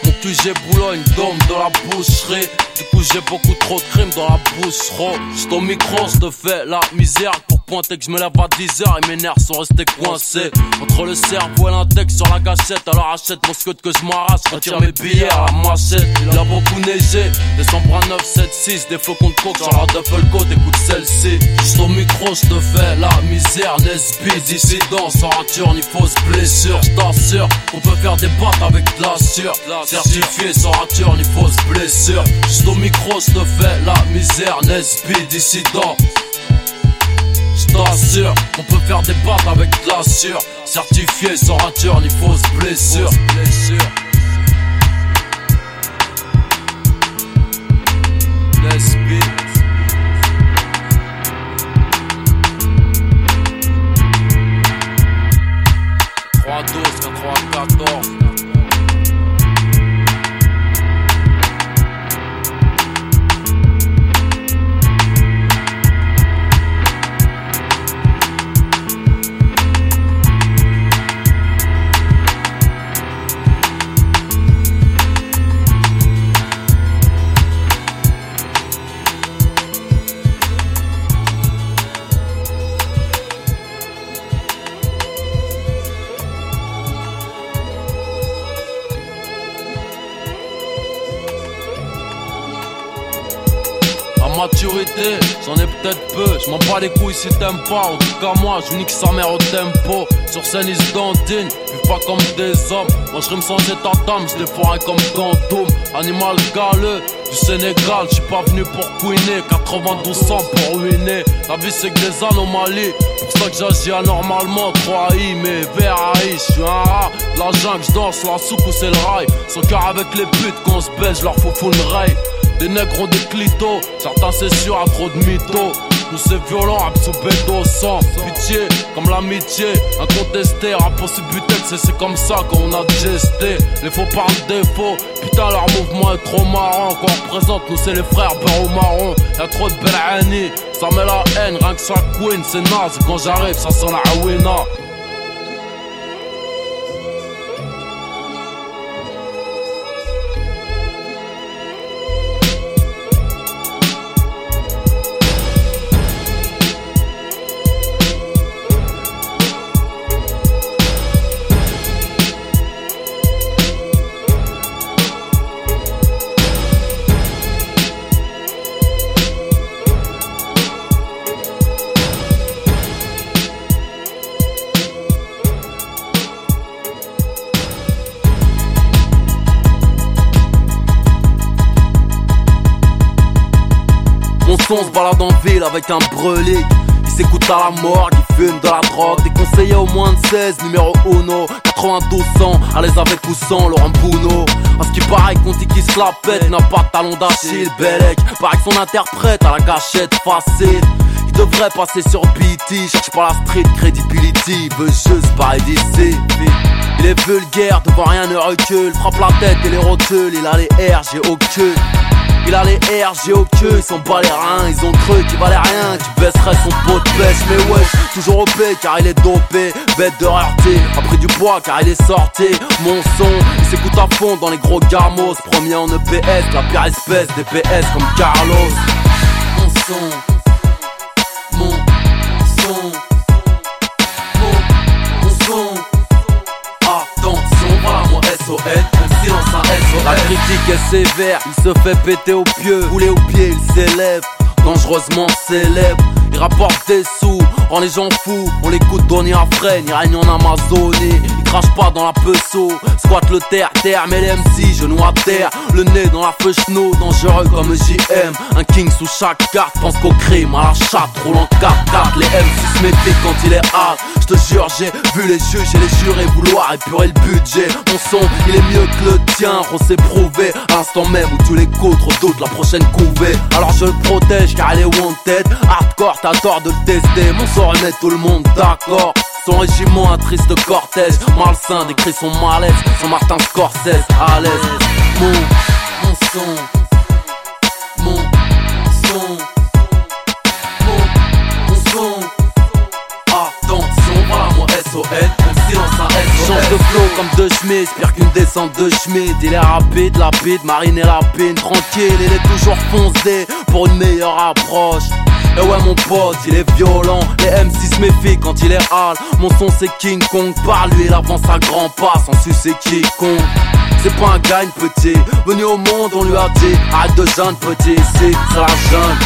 Mon QG Boulogne, dôme de la boucherie. Du coup, j'ai beaucoup trop de crimes dans la bouche, gros. J'suis au micro, j'te fais la misère pointer que je me lève à 10 heures et mes nerfs sont restés coincés. Entre le cerveau et l'index sur la gâchette, alors achète mon scot que je m'arrache. Retire mes billets à la machette. Il a beaucoup neigé, décembre à 9, 7, 6. Des flocons de coke sur la duffel coat, écoute celle-ci. J'suis au micro, j'te fais la misère. Nesby, dissident, sans rature ni fausse blessure. J't'assure qu'on peut faire des battes avec de la sûre. Certifié sans rature ni fausse blessure. J'suis au micro, j'te fais la misère. Nesby, dissident. J't'assure qu'on peut faire des battes avec de la. Certifié sans rature ni fausse blessure. Trois douze, quatre-vingt-quatorze. La j'en ai peut-être peu. Je m'en bats les couilles si t'aimes pas. En tout cas, moi, je nique sa mère au tempo. Sur scène, ils se dandinent, pas comme des hommes. Moi, je rime sans état d'âme, je les foirais comme Gantoum. Animal galeux du Sénégal, je suis pas venu pour couiner. 92 ans pour ruiner. La vie, c'est que des anomalies. Pour ça que j'agis anormalement. 3 I, mais VRAI, je suis un rat. La jungle, je danse la soupe ou c'est le rail. Sans cœur avec les putes, qu'on se baise, leur faut une rail. Des nègres ont des clitos, certains c'est sûr à trop de mythos. Nous c'est violent, absorbé au sang. Pitié, comme l'amitié, incontesté, impossible c'est c'est comme ça qu'on a digesté. Les faux parlent des faux, putain leur mouvement est trop marrant. Quand on représente, nous c'est les frères beurre au marron. Y'a trop de belle ça met la haine, rien que ça queen, c'est naze. Quand j'arrive, ça sent la awina. Son se balade en ville avec un Il s'écoute à la mort, il fume de la drogue. Des conseillers au moins de 16, numéro 1 92 ans, à l'aise avec ou sans Laurent Bouno À ce qui paraît qu'on dit qu'il se la pète N'a pas de talon d'Achille, Bellec Paraît que son interprète à la gâchette facile. Il devrait passer sur BT, cherche pas la street credibility, veut juste pas d'ici. Il est vulgaire, devant rien ne recule, frappe la tête et les rotules, il a les R, j'ai au queue. Il a les R, j'ai au queue, ils sont pas les reins, ils ont cru qu'il valait rien, tu baisserais son pot de pêche, mais ouais, toujours au P car il est dopé, bête de rareté, a pris du poids car il est sorti, mon son, il s'écoute à fond dans les gros garmos, premier en EPS, la pire espèce des PS comme Carlos. Mon son, mon son, mon, mon son. Attention, voilà mon SOS, La critique est sévère, il se fait péter au pieu, rouler au pied, il s'élève, dangereusement célèbre. Il rapporte des sous, rend les gens fous. On l'écoute donner à freine, il règne en Amazonie. Il crache pas dans la peso, squatte le terre, terre, mais les MC, genoux à terre. Le nez dans la feu cheno, dangereux comme JM. Un king sous chaque carte, pense qu'au crime, à la chatte, roule en 4-4. Les MC se méfient quand il est hard. Je te jure, j'ai vu les juges et les jurés vouloir épurer le budget. Mon son, il est mieux que le tien, on s'est prouvé. À l'instant même où tu l'écoutes, d'autres la prochaine couvée. Alors je le protège car il est wanted. Hardcore, t'as tort de le tester. Mon sort remet tout le monde d'accord. Son régiment, un triste cortège. Malsain, décrit son malaise. Son Martin Scorsese, à l'aise. Mon, mon son. Mon son. Mon, mon son. Attention, voilà mon SOS. Change de flow comme deux chemises, pire qu'une descente de Schmidt. Il est rapide, lapide, marine et lapine. Tranquille, il est toujours foncé pour une meilleure approche. Et ouais mon pote, il est violent. Les MC se méfient quand il est hal. Mon son c'est King Kong. Par lui il avance à grands pas. Sans sucer quiconque C'est pas un gagne petit Venu au monde on lui a dit Arrête de jeune petit c'est la jeune.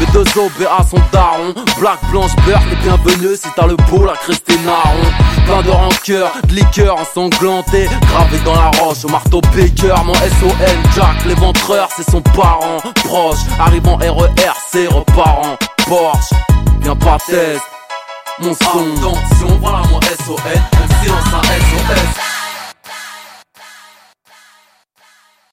Les deux OBA sont darons. Black, blanche, beurre, t'es bienvenue si t'as le beau, la Christine Aron Plein de rancœur, de liqueur ensanglanté Gravé dans la roche, au marteau piqueur. Mon SON, Jack, l'éventreur, c'est son parent Proche, arrivant RERC, reparant Porsche, viens pas test. Mon son, attention, voilà mon SON Un silence, un SOS